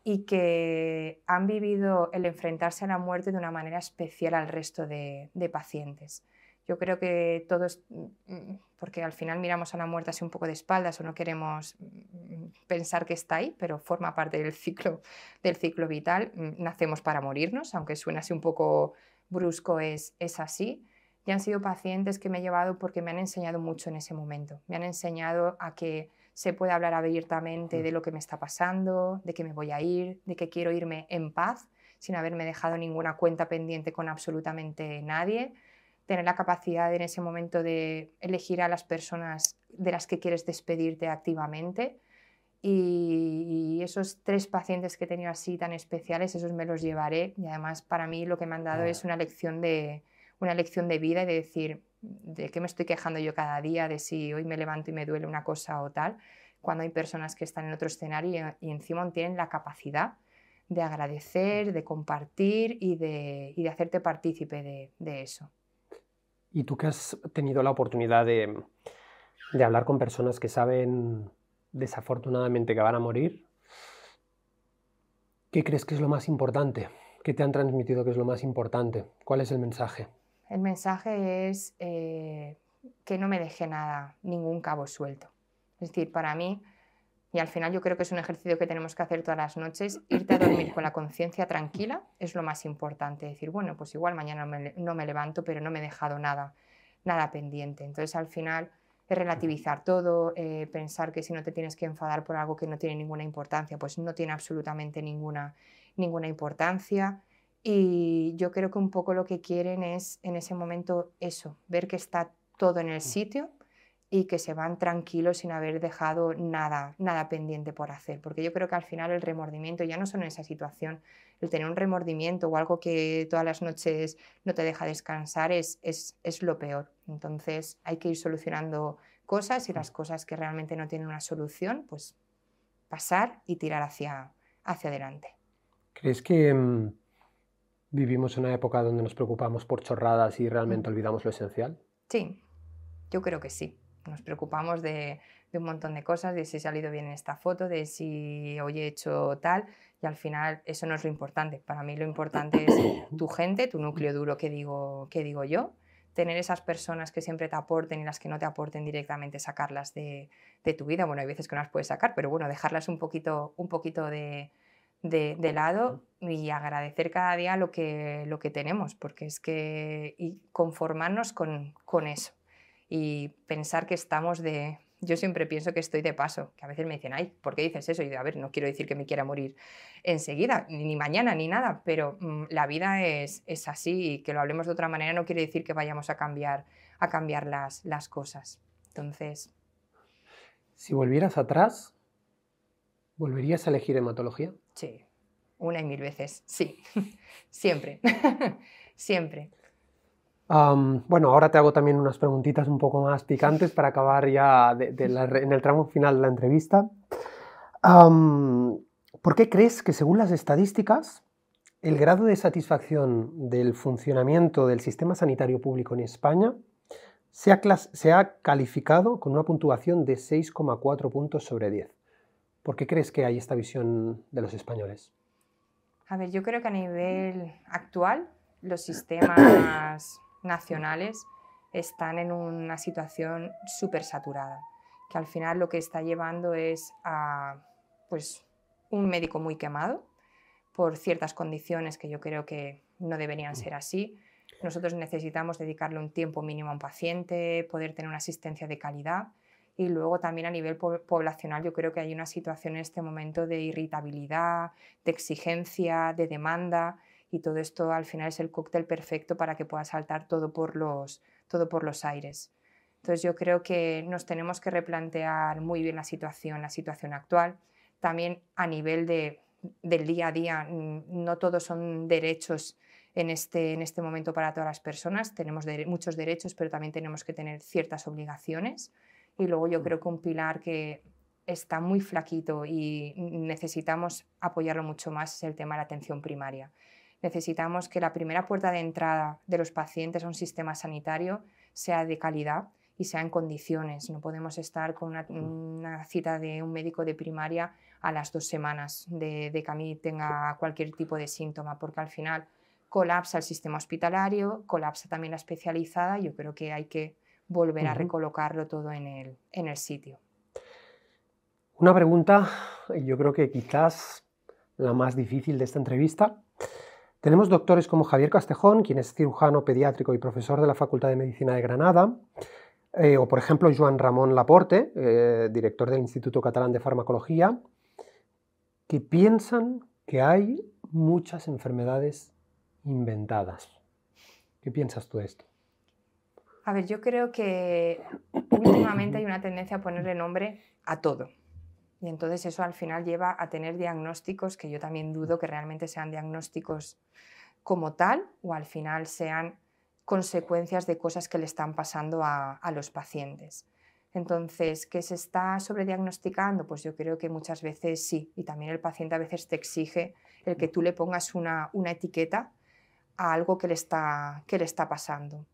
y que han vivido el enfrentarse a la muerte de una manera especial al resto de, pacientes. Yo creo que todos, mm, porque al final miramos a la muerte así un poco de espaldas o no queremos mm, pensar que está ahí, pero forma parte del ciclo, del ciclo vital. Mm, nacemos para morirnos, aunque suene así un poco brusco, es, es así. Y han sido pacientes que me he llevado porque me han enseñado mucho en ese momento. Me han enseñado a que se puede hablar abiertamente de lo que me está pasando, de que me voy a ir, de que quiero irme en paz, sin haberme dejado ninguna cuenta pendiente con absolutamente nadie. Tener la capacidad en ese momento de elegir a las personas de las que quieres despedirte activamente y, esos tres pacientes que he tenido así tan especiales, esos me los llevaré. Y además para mí lo que me han dado es una lección, de, una lección de vida y de decir, ¿de qué me estoy quejando yo cada día? De si hoy me levanto y me duele una cosa o tal. Cuando hay personas que están en otro escenario y, encima tienen la capacidad de agradecer, de compartir y de, y de hacerte partícipe de, de, eso. Y tú que has tenido la oportunidad de, de hablar con personas que saben desafortunadamente que van a morir, ¿qué crees que es lo más importante? ¿Qué te han transmitido que es lo más importante? ¿Cuál es el mensaje? El mensaje es eh, que no me deje nada, ningún cabo suelto. Es decir, para mí, y al final yo creo que es un ejercicio que tenemos que hacer todas las noches, irte a dormir con la conciencia tranquila es lo más importante. Decir, bueno, pues igual mañana no me levanto, pero no me he dejado nada, nada pendiente. Entonces al final relativizar todo, eh, pensar que si no te tienes que enfadar por algo que no tiene ninguna importancia, pues no tiene absolutamente ninguna, ninguna importancia. Y yo creo que un poco lo que quieren es en ese momento eso, ver que está todo en el sitio y que se van tranquilos sin haber dejado nada, nada pendiente por hacer. Porque yo creo que al final el remordimiento, ya no solo en esa situación, el tener un remordimiento o algo que todas las noches no te deja descansar es, es, es lo peor. Entonces hay que ir solucionando cosas y las cosas que realmente no tienen una solución, pues pasar y tirar hacia, hacia adelante. ¿Crees que mm, vivimos una época donde nos preocupamos por chorradas y realmente olvidamos lo esencial? Sí, yo creo que sí nos preocupamos de, un montón de cosas, de si ha salido bien esta foto, de si hoy he hecho tal, y al final eso no es lo importante. Para mí lo importante es tu gente, tu núcleo duro que digo, que digo yo, tener esas personas que siempre te aporten y las que no te aporten directamente, sacarlas de, tu vida. Bueno, hay veces que no las puedes sacar, pero bueno, dejarlas un poquito, un poquito de, lado y agradecer cada día lo que, lo que tenemos, porque es que y conformarnos con, con eso y pensar que estamos de... Yo siempre pienso que estoy de paso, que a veces me dicen, ay, ¿por qué dices eso? Y yo, a ver, no quiero decir que me quiera morir enseguida, ni mañana, ni nada, pero mm, la vida es, es, así y que lo hablemos de otra manera no quiere decir que vayamos a cambiar, a cambiar las, las cosas. Entonces... Si volvieras atrás, ¿volverías a elegir hematología? Sí, una y mil veces, sí, siempre, siempre bueno, ahora te hago también unas preguntitas un poco más picantes para acabar ya en el tramo final de la entrevista. ¿Por qué crees que según las estadísticas el grado de satisfacción del funcionamiento del sistema sanitario público en España se ha, calificado con una puntuación de 6,4 puntos sobre 10? ¿Por qué crees que hay esta visión de los españoles? A ver, yo creo que a nivel actual los sistemas nacionales están en una situación súper saturada, que al final lo que está llevando es a pues, un médico muy quemado por ciertas condiciones que yo creo que no deberían ser así. Nosotros necesitamos dedicarle un tiempo mínimo a un paciente, poder tener una asistencia de calidad y luego también a nivel poblacional yo creo que hay una situación en este momento de irritabilidad, de exigencia, de demanda y todo esto al final es el cóctel perfecto para que pueda saltar todo por los, todo por los aires. Entonces yo creo que nos tenemos que replantear muy bien la situación, la situación actual, también a nivel de, del día a día, no todos son derechos en este, en este momento para todas las personas, tenemos muchos derechos, pero también tenemos que tener ciertas obligaciones. Y luego yo mm. creo que un pilar que está muy flaquito y necesitamos apoyarlo mucho más es el tema de la atención primaria necesitamos que la primera puerta de entrada de los pacientes a un sistema sanitario sea de calidad y sea en condiciones. No podemos estar con una, cita de un médico de primaria a las dos semanas de, que a mí tenga cualquier tipo de síntoma, porque al final colapsa el sistema hospitalario, colapsa también la especializada. Yo creo que hay que volver a recolocarlo todo en el, en el sitio. Una pregunta, yo creo que quizás la más difícil de esta entrevista, Tenemos doctores como Javier Castejón, quien es cirujano pediátrico y profesor de la Facultad de Medicina de Granada, eh, o por ejemplo Joan Ramón Laporte, eh, director del Instituto Catalán de Farmacología, que piensan que hay muchas enfermedades inventadas. ¿Qué piensas tú de esto? A ver, yo creo que últimamente hay una tendencia a ponerle nombre a todo. Y entonces eso al final lleva a tener diagnósticos que yo también dudo que realmente sean diagnósticos como tal o al final sean consecuencias de cosas que le están pasando a, los pacientes. Entonces, ¿qué se está sobrediagnosticando? Pues yo creo que muchas veces sí, y también el paciente a veces te exige el que tú le pongas una, etiqueta a algo que le, está, que le está pasando.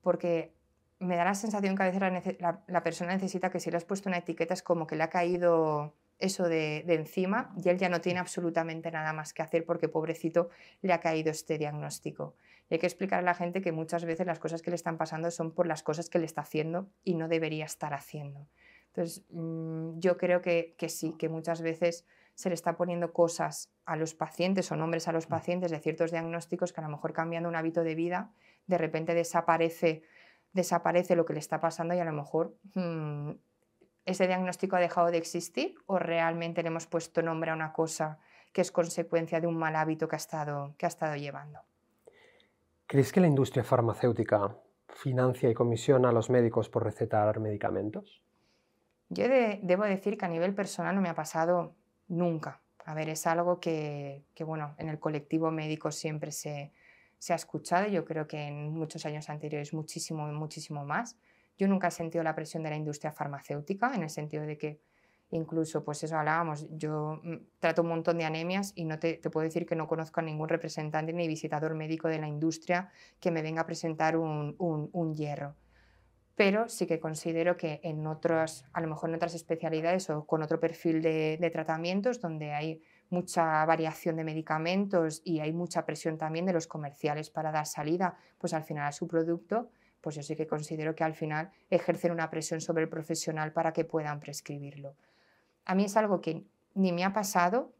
Porque me da la sensación que a veces la, persona necesita que si le has puesto una etiqueta es como que le ha caído eso de, encima y él ya no tiene absolutamente nada más que hacer porque pobrecito le ha caído este diagnóstico. Y hay que explicar a la gente que muchas veces las cosas que le están pasando son por las cosas que le está haciendo y no debería estar haciendo. Entonces, mm, yo creo que, que sí, que muchas veces se le está poniendo cosas a los pacientes o nombres a los mm. pacientes de ciertos diagnósticos que a lo mejor cambiando un hábito de vida, de repente desaparece desaparece lo que le está pasando y a lo mejor mm, ese diagnóstico ha dejado de existir o realmente le hemos puesto nombre a una cosa que es consecuencia de un mal hábito que ha estado, que ha estado llevando. ¿Crees que la industria farmacéutica financia y comisiona a los médicos por recetar medicamentos? Yo debo decir que a nivel personal no me ha pasado nunca. A ver, es algo que, que bueno, en el colectivo médico siempre se, se ha escuchado, yo creo que en muchos años anteriores muchísimo, muchísimo más. Yo nunca he sentido la presión de la industria farmacéutica, en el sentido de que incluso, pues eso hablábamos, yo mm, trato un montón de anemias y no te, puedo decir que no conozco a ningún representante ni visitador médico de la industria que me venga a presentar un, un, hierro. Pero sí que considero que en otras, a lo mejor en otras especialidades o con otro perfil de, de tratamientos donde hay mucha variación de medicamentos y hay mucha presión también de los comerciales para dar salida pues al final a su producto, pues yo sí que considero que al final ejercen una presión sobre el profesional para que puedan prescribirlo. A mí es algo que ni me ha pasado,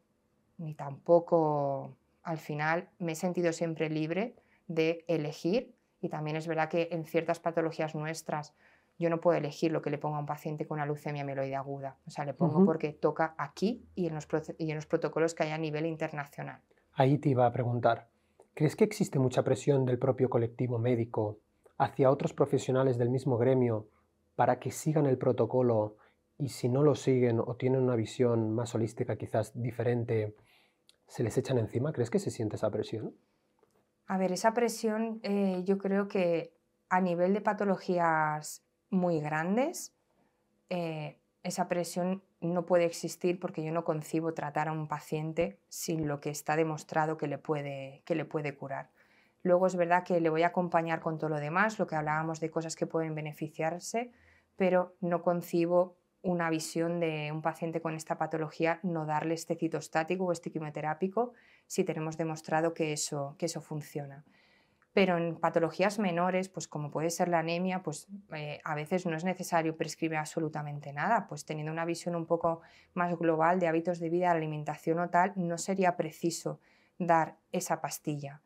ni tampoco al final me he sentido siempre libre de elegir y también es verdad que en ciertas patologías nuestras yo no puedo elegir lo que le ponga a un paciente con una leucemia mieloide aguda. O sea, le pongo porque toca aquí y en, los y en los protocolos que hay a nivel internacional. Ahí te iba a preguntar, ¿crees que existe mucha presión del propio colectivo médico hacia otros profesionales del mismo gremio para que sigan el protocolo y si no lo siguen o tienen una visión más holística, quizás diferente, se les echan encima? ¿Crees que se siente esa presión? A ver, esa presión eh, yo creo que a nivel de patologías muy grandes, eh, esa presión no puede existir porque yo no concibo tratar a un paciente sin lo que está demostrado que le puede, que le puede curar. Luego es verdad que le voy a acompañar con todo lo demás, lo que hablábamos de cosas que pueden beneficiarse, pero no concibo una visión de un paciente con esta patología no darle este citostático o este quimioterápico si tenemos demostrado que eso, que eso funciona. Pero en patologías menores, pues como puede ser la anemia, pues eh, a veces no es necesario prescribir absolutamente nada, pues teniendo una visión un poco más global de hábitos de vida, alimentación o tal, no sería preciso dar esa pastilla.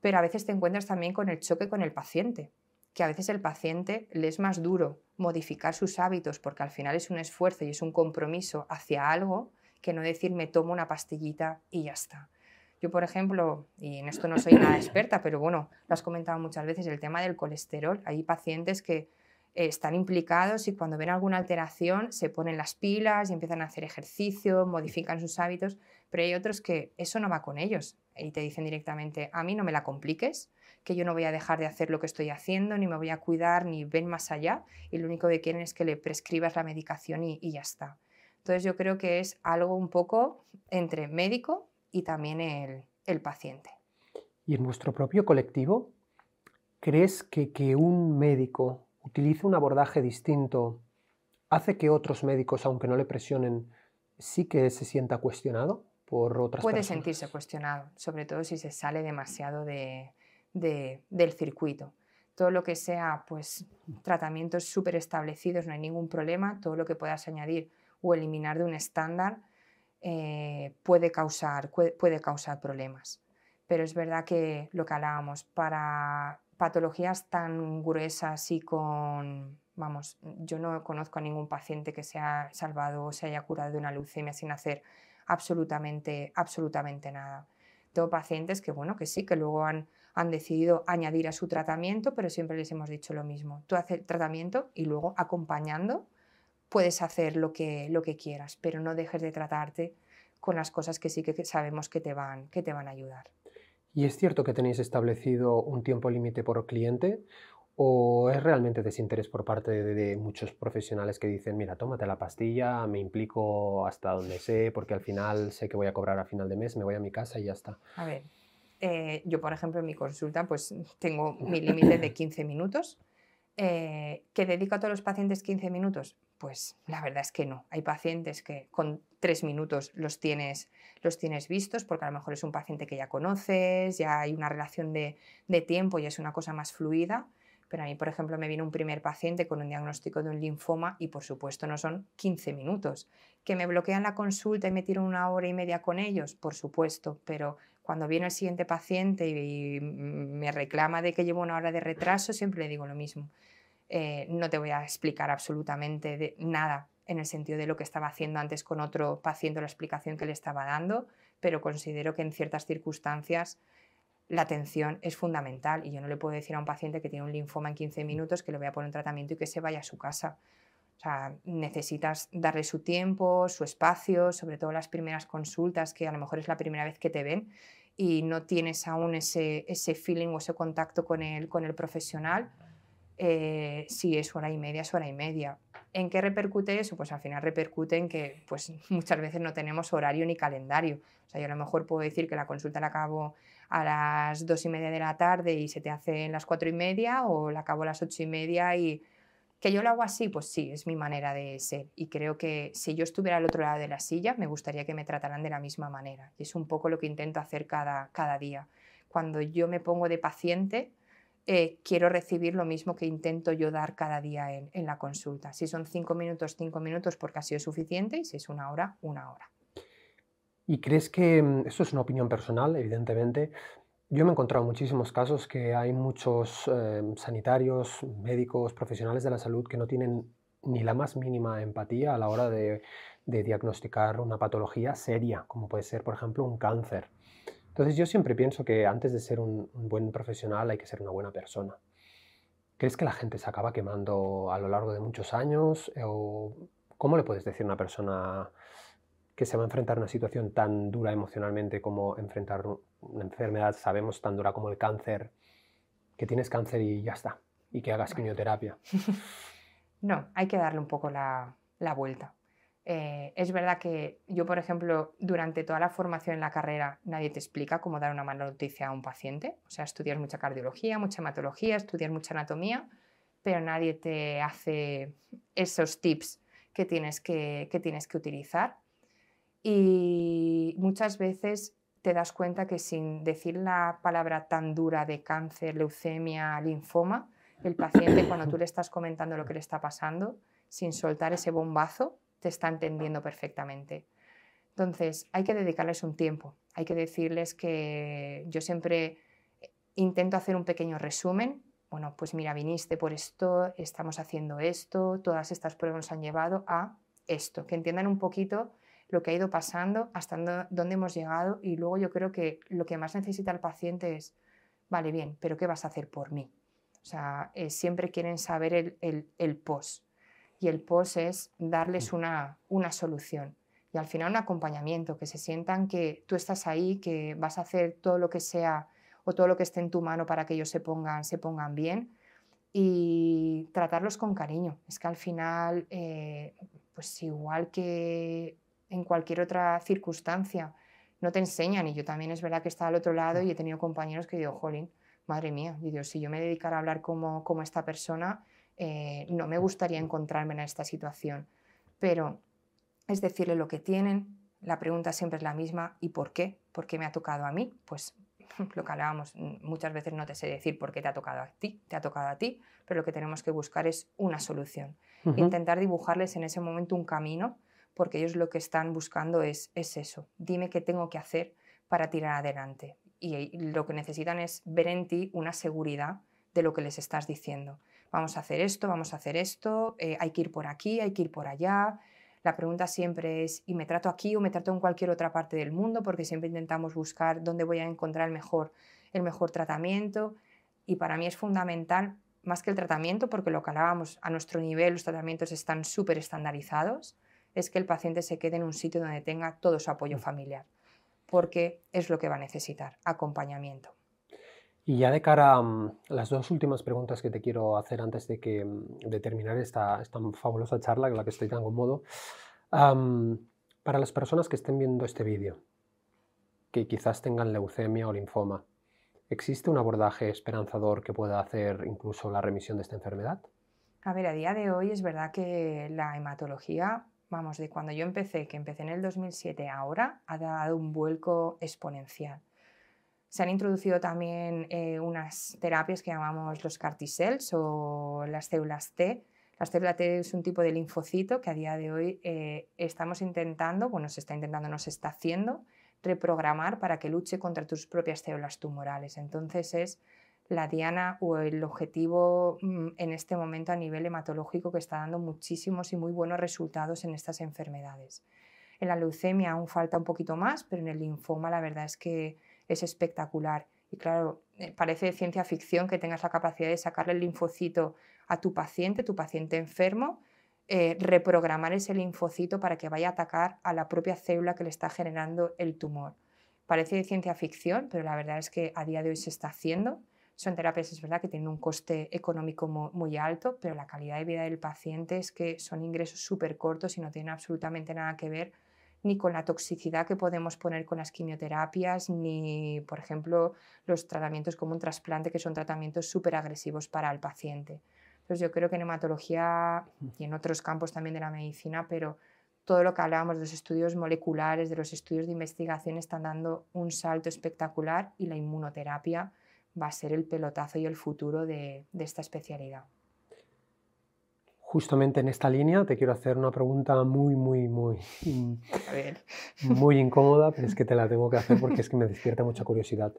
Pero a veces te encuentras también con el choque con el paciente, que a veces el paciente le es más duro modificar sus hábitos porque al final es un esfuerzo y es un compromiso hacia algo que no decir me tomo una pastillita y ya está. Yo, por ejemplo, y en esto no soy nada experta, pero bueno, lo has comentado muchas veces, el tema del colesterol. Hay pacientes que eh, están implicados y cuando ven alguna alteración se ponen las pilas y empiezan a hacer ejercicio, modifican sus hábitos, pero hay otros que eso no va con ellos y te dicen directamente, a mí no me la compliques, que yo no voy a dejar de hacer lo que estoy haciendo, ni me voy a cuidar, ni ven más allá y lo único que quieren es que le prescribas la medicación y, y ya está. Entonces yo creo que es algo un poco entre médico y también el, paciente. ¿Y en vuestro propio colectivo crees que, que un médico utilice un abordaje distinto hace que otros médicos, aunque no le presionen, sí que se sienta cuestionado por otras Puede personas? Sentirse cuestionado, sobre todo si se sale demasiado de, del circuito. Todo lo que sea pues, tratamientos súper establecidos, no hay ningún problema. Todo lo que puedas añadir o eliminar de un estándar eh, puede, causar, puede causar problemas. pero es verdad que lo que hablábamos, para patologías tan gruesas y con, vamos, yo no conozco a ningún paciente que se haya salvado o se haya curado de una leucemia sin hacer absolutamente, absolutamente nada. Tengo pacientes que, bueno, que sí, que luego han, han decidido añadir a su tratamiento, pero siempre les hemos dicho lo mismo. Tú haces el tratamiento y luego acompañando puedes hacer lo que, lo que quieras, pero no dejes de tratarte con las cosas que sí que sabemos que te van, que te van a ayudar. ¿Y es cierto que tenéis establecido un tiempo límite por cliente? ¿O es realmente desinterés por parte de, muchos profesionales que dicen, mira, tómate la pastilla, me implico hasta donde sé, porque al final sé que voy a cobrar a final de mes, me voy a mi casa y ya está? A ver, eh, yo por ejemplo en mi consulta pues tengo mi límite de 15 minutos. Eh, ¿Que dedico a todos los pacientes 15 minutos? Pues la verdad es que no. Hay pacientes que con 3 minutos los tienes, los tienes vistos porque a lo mejor es un paciente que ya conoces, ya hay una relación de, de tiempo y es una cosa más fluida. Pero a mí, por ejemplo, me viene un primer paciente con un diagnóstico de un linfoma y, por supuesto, no son 15 minutos. ¿Que me bloquean la consulta y me tiro una hora y media con ellos? Por supuesto, pero cuando viene el siguiente paciente y me reclama de que llevo una hora de retraso, siempre le digo lo mismo. Eh, no te voy a explicar absolutamente nada en el sentido de lo que estaba haciendo antes con otro paciente, la explicación que le estaba dando, pero considero que en ciertas circunstancias la atención es fundamental y yo no le puedo decir a un paciente que tiene un linfoma en 15 minutos que le voy a poner un tratamiento y que se vaya a su casa. O sea, necesitas darle su tiempo, su espacio, sobre todo las primeras consultas, que a lo mejor es la primera vez que te ven y no tienes aún ese, ese feeling o ese contacto con el, con el profesional. Eh, si es hora y media, es hora y media. ¿En qué repercute eso? Pues al final repercute en que pues, muchas veces no tenemos horario ni calendario. O sea, yo a lo mejor puedo decir que la consulta la acabo a las dos y media de la tarde y se te hace en las cuatro y media o la acabo a las ocho y media y que yo lo hago así, pues sí, es mi manera de ser. Y creo que si yo estuviera al otro lado de la silla, me gustaría que me trataran de la misma manera. Y es un poco lo que intento hacer cada, cada día. Cuando yo me pongo de paciente, eh, quiero recibir lo mismo que intento yo dar cada día en, la consulta. Si son cinco minutos, cinco minutos porque ha sido suficiente y si es una hora, una hora. ¿Y crees que, mm, esto es una opinión personal, evidentemente, yo me he encontrado muchísimos casos que hay muchos em, sanitarios, médicos, profesionales de la salud que no tienen ni la más mínima empatía a la hora de diagnosticar una patología seria, como puede ser, por ejemplo, un cáncer. Entonces yo siempre pienso que antes de ser un, un buen profesional hay que ser una buena persona. ¿Crees que la gente se acaba quemando a lo largo de muchos años? ¿O cómo le puedes decir a una persona que se va a enfrentar a una situación tan dura emocionalmente como enfrentar una enfermedad, sabemos, tan dura como el cáncer, que tienes cáncer y ya está, y que hagas quimioterapia. No, hay que darle un poco la, la vuelta. Eh, es verdad que yo, por ejemplo, durante toda la formación en la carrera nadie te explica cómo dar una mala noticia a un paciente. O sea, estudias mucha cardiología, mucha hematología, estudias mucha anatomía, pero nadie te hace esos tips que tienes que, que, tienes que utilizar. Y muchas veces te das cuenta que sin decir la palabra tan dura de cáncer, leucemia, linfoma, el paciente cuando tú le estás comentando lo que le está pasando, sin soltar ese bombazo, está entendiendo perfectamente. Entonces, hay que dedicarles un tiempo, hay que decirles que yo siempre intento hacer un pequeño resumen. Bueno, pues mira, viniste por esto, estamos haciendo esto, todas estas pruebas nos han llevado a esto, que entiendan un poquito lo que ha ido pasando, hasta dónde hemos llegado y luego yo creo que lo que más necesita el paciente es, vale, bien, pero ¿qué vas a hacer por mí? O sea, eh, siempre quieren saber el, el, post y el post es darles una, una solución y al final un acompañamiento, que se sientan que tú estás ahí, que vas a hacer todo lo que sea o todo lo que esté en tu mano para que ellos se pongan, se pongan bien y tratarlos con cariño. Es que al final, eh, pues igual que en cualquier otra circunstancia. No te enseñan y yo también es verdad que está al otro lado y he tenido compañeros que digo, jolín, madre mía, digo, si yo me dedicara a hablar como, como esta persona, eh, no me gustaría encontrarme en esta situación. Pero es decirle lo que tienen, la pregunta siempre es la misma, ¿y por qué? ¿Por qué me ha tocado a mí? Pues lo que hablábamos, muchas veces no te sé decir por qué te ha tocado a ti, te ha tocado a ti, pero lo que tenemos que buscar es una solución. Intentar dibujarles en ese momento un camino porque ellos lo que están buscando es, es eso, dime qué tengo que hacer para tirar adelante. y lo que necesitan es ver en ti una seguridad de lo que les estás diciendo. Vamos a hacer esto, vamos a hacer esto, eh, hay que ir por aquí, hay que ir por allá. La pregunta siempre es, ¿y me trato aquí o me trato en cualquier otra parte del mundo? Porque siempre intentamos buscar dónde voy a encontrar el mejor, el mejor tratamiento. Y para mí es fundamental, más que el tratamiento, porque lo que hablábamos a nuestro nivel, los tratamientos están súper estandarizados, es que el paciente se quede en un sitio donde tenga todo su apoyo mm. familiar, porque es lo que va a necesitar, acompañamiento. Y ya de cara a mm, las dos últimas preguntas que te quiero hacer antes de, que, mm, de terminar esta, esta fabulosa charla, con la que estoy tan cómodo, para las personas que estén viendo este vídeo, que quizás tengan leucemia o linfoma, ¿existe un abordaje esperanzador que pueda hacer incluso la remisión de esta enfermedad? A ver, a día de hoy es verdad que la hematología, vamos, de cuando yo empecé, que empecé en el 2007 ahora, ha dado un vuelco exponencial. Se han introducido también eh, unas terapias que llamamos los CAR cells o las células T. Las células T es un tipo de linfocito que a día de hoy eh, estamos intentando, bueno, se está intentando, no se está haciendo, reprogramar para que luche contra tus propias células tumorales. Entonces es la diana o el objetivo mm, en este momento a nivel hematológico que está dando muchísimos y muy buenos resultados en estas enfermedades. En la leucemia aún falta un poquito más, pero en el linfoma la verdad es que es espectacular. Y claro, eh, parece ciencia ficción que tengas la capacidad de sacarle el linfocito a tu paciente, tu paciente enfermo, eh, reprogramar ese linfocito para que vaya a atacar a la propia célula que le está generando el tumor. Parece ciencia ficción, pero la verdad es que a día de hoy se está haciendo. Son terapias, es verdad, que tienen un coste económico muy, alto, pero la calidad de vida del paciente es que son ingresos súper cortos y no tienen absolutamente nada que ver ni con la toxicidad que podemos poner con las quimioterapias, ni, por ejemplo, los tratamientos como un trasplante, que son tratamientos súper agresivos para el paciente. Entonces yo creo que en hematología y en otros campos también de la medicina, pero todo lo que hablábamos de los estudios moleculares, de los estudios de investigación, están dando un salto espectacular y la inmunoterapia va a ser el pelotazo y el futuro de esta especialidad. Justamente en esta línea te quiero hacer una pregunta muy, muy, muy, muy incómoda, pero es que te la tengo que hacer porque es que me despierta mucha curiosidad.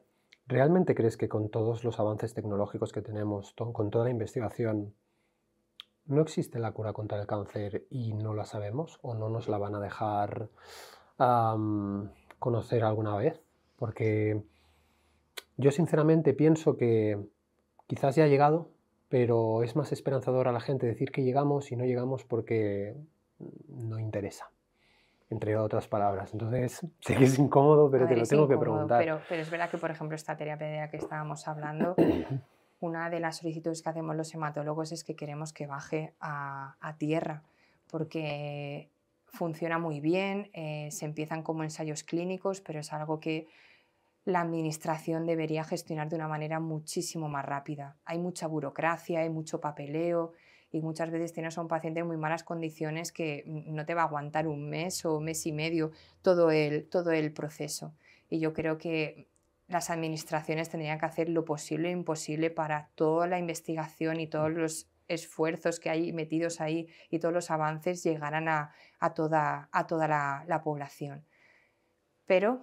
¿Realmente crees que con todos los avances tecnológicos que tenemos, con toda la investigación, no existe la cura contra el cáncer y no la sabemos o no nos la van a dejar conocer alguna vez? Porque yo sinceramente pienso que quizás ya ha llegado, pero es más esperanzador a la gente decir que llegamos y no llegamos porque no interesa, entre otras palabras. Entonces, sé que es incómodo, pero te lo tengo que preguntar. Pero, pero, es verdad que, por ejemplo, esta terapia de la que estábamos hablando, una de las solicitudes que hacemos los hematólogos es que queremos que baje a, a tierra, porque funciona muy bien, eh, se empiezan como ensayos clínicos, pero es algo que la administración debería gestionar de una manera muchísimo más rápida. Hay mucha burocracia, hay mucho papeleo y muchas veces tienes a un paciente en muy malas condiciones que no te va a aguantar un mes o mes y medio todo el, todo el proceso. Y yo creo que las administraciones tendrían que hacer lo posible e imposible para toda la investigación y todos los esfuerzos que hay metidos ahí y todos los avances llegaran a, toda, a toda la población. Pero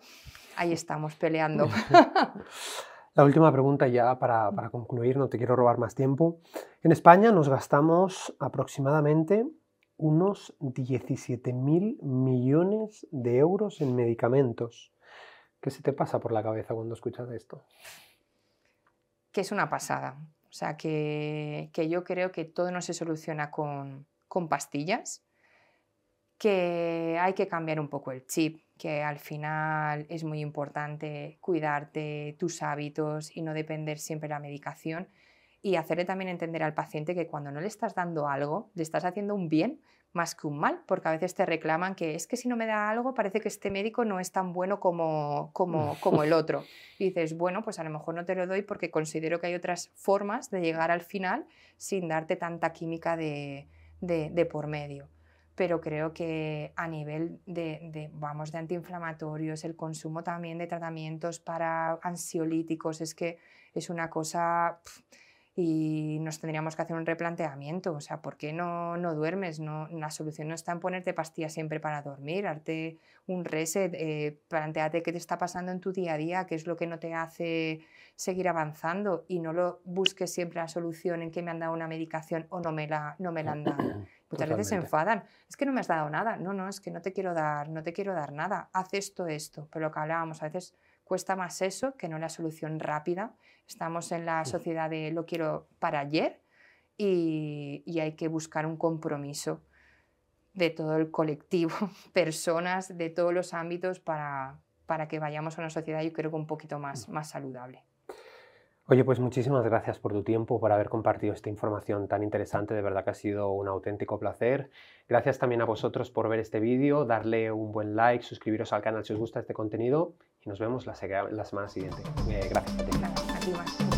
ahí estamos peleando. La última pregunta ya para, concluir, no te quiero robar más tiempo. En España nos gastamos aproximadamente unos 17.000 millones de euros en medicamentos. ¿Qué se te pasa por la cabeza cuando escuchas esto? Que es una pasada. O sea, que, yo creo que todo no se soluciona con, con pastillas, que hay que cambiar un poco el chip, que al final es muy importante cuidarte, tus hábitos y no depender siempre de la medicación y hacerle también entender al paciente que cuando no le estás dando algo, le estás haciendo un bien más que un mal, porque a veces te reclaman que es que si no me da algo parece que este médico no es tan bueno como, como, como el otro. Y dices, bueno, pues a lo mejor no te lo doy porque considero que hay otras formas de llegar al final sin darte tanta química de, de, de por medio pero creo que a nivel de, vamos, de antiinflamatorios, el consumo también de tratamientos para ansiolíticos, es que es una cosa y nos tendríamos que hacer un replanteamiento. O sea, ¿por qué no, no duermes? No, la solución no está en ponerte pastillas siempre para dormir, darte un reset, eh, planteate qué te está pasando en tu día a día, qué es lo que no te hace seguir avanzando y no lo busques siempre la solución en que me han dado una medicación o no me la, no me la han dado. Muchas veces se enfadan. Es que no me has dado nada. No, no, es que no te quiero dar, no te quiero dar nada. Haz esto, esto. Pero lo que hablábamos, a veces cuesta más eso que no la solución rápida. Estamos en la sociedad de lo quiero para ayer y, hay que buscar un compromiso de todo el colectivo, personas de todos los ámbitos para, para que vayamos a una sociedad, yo creo que un poquito más, más saludable. Oye, pues muchísimas gracias por tu tiempo, por haber compartido esta información tan interesante. De verdad que ha sido un auténtico placer. Gracias también a vosotros por ver este vídeo, darle un buen like, suscribiros al canal si os gusta este contenido y nos vemos la, semana siguiente. Eh, gracias.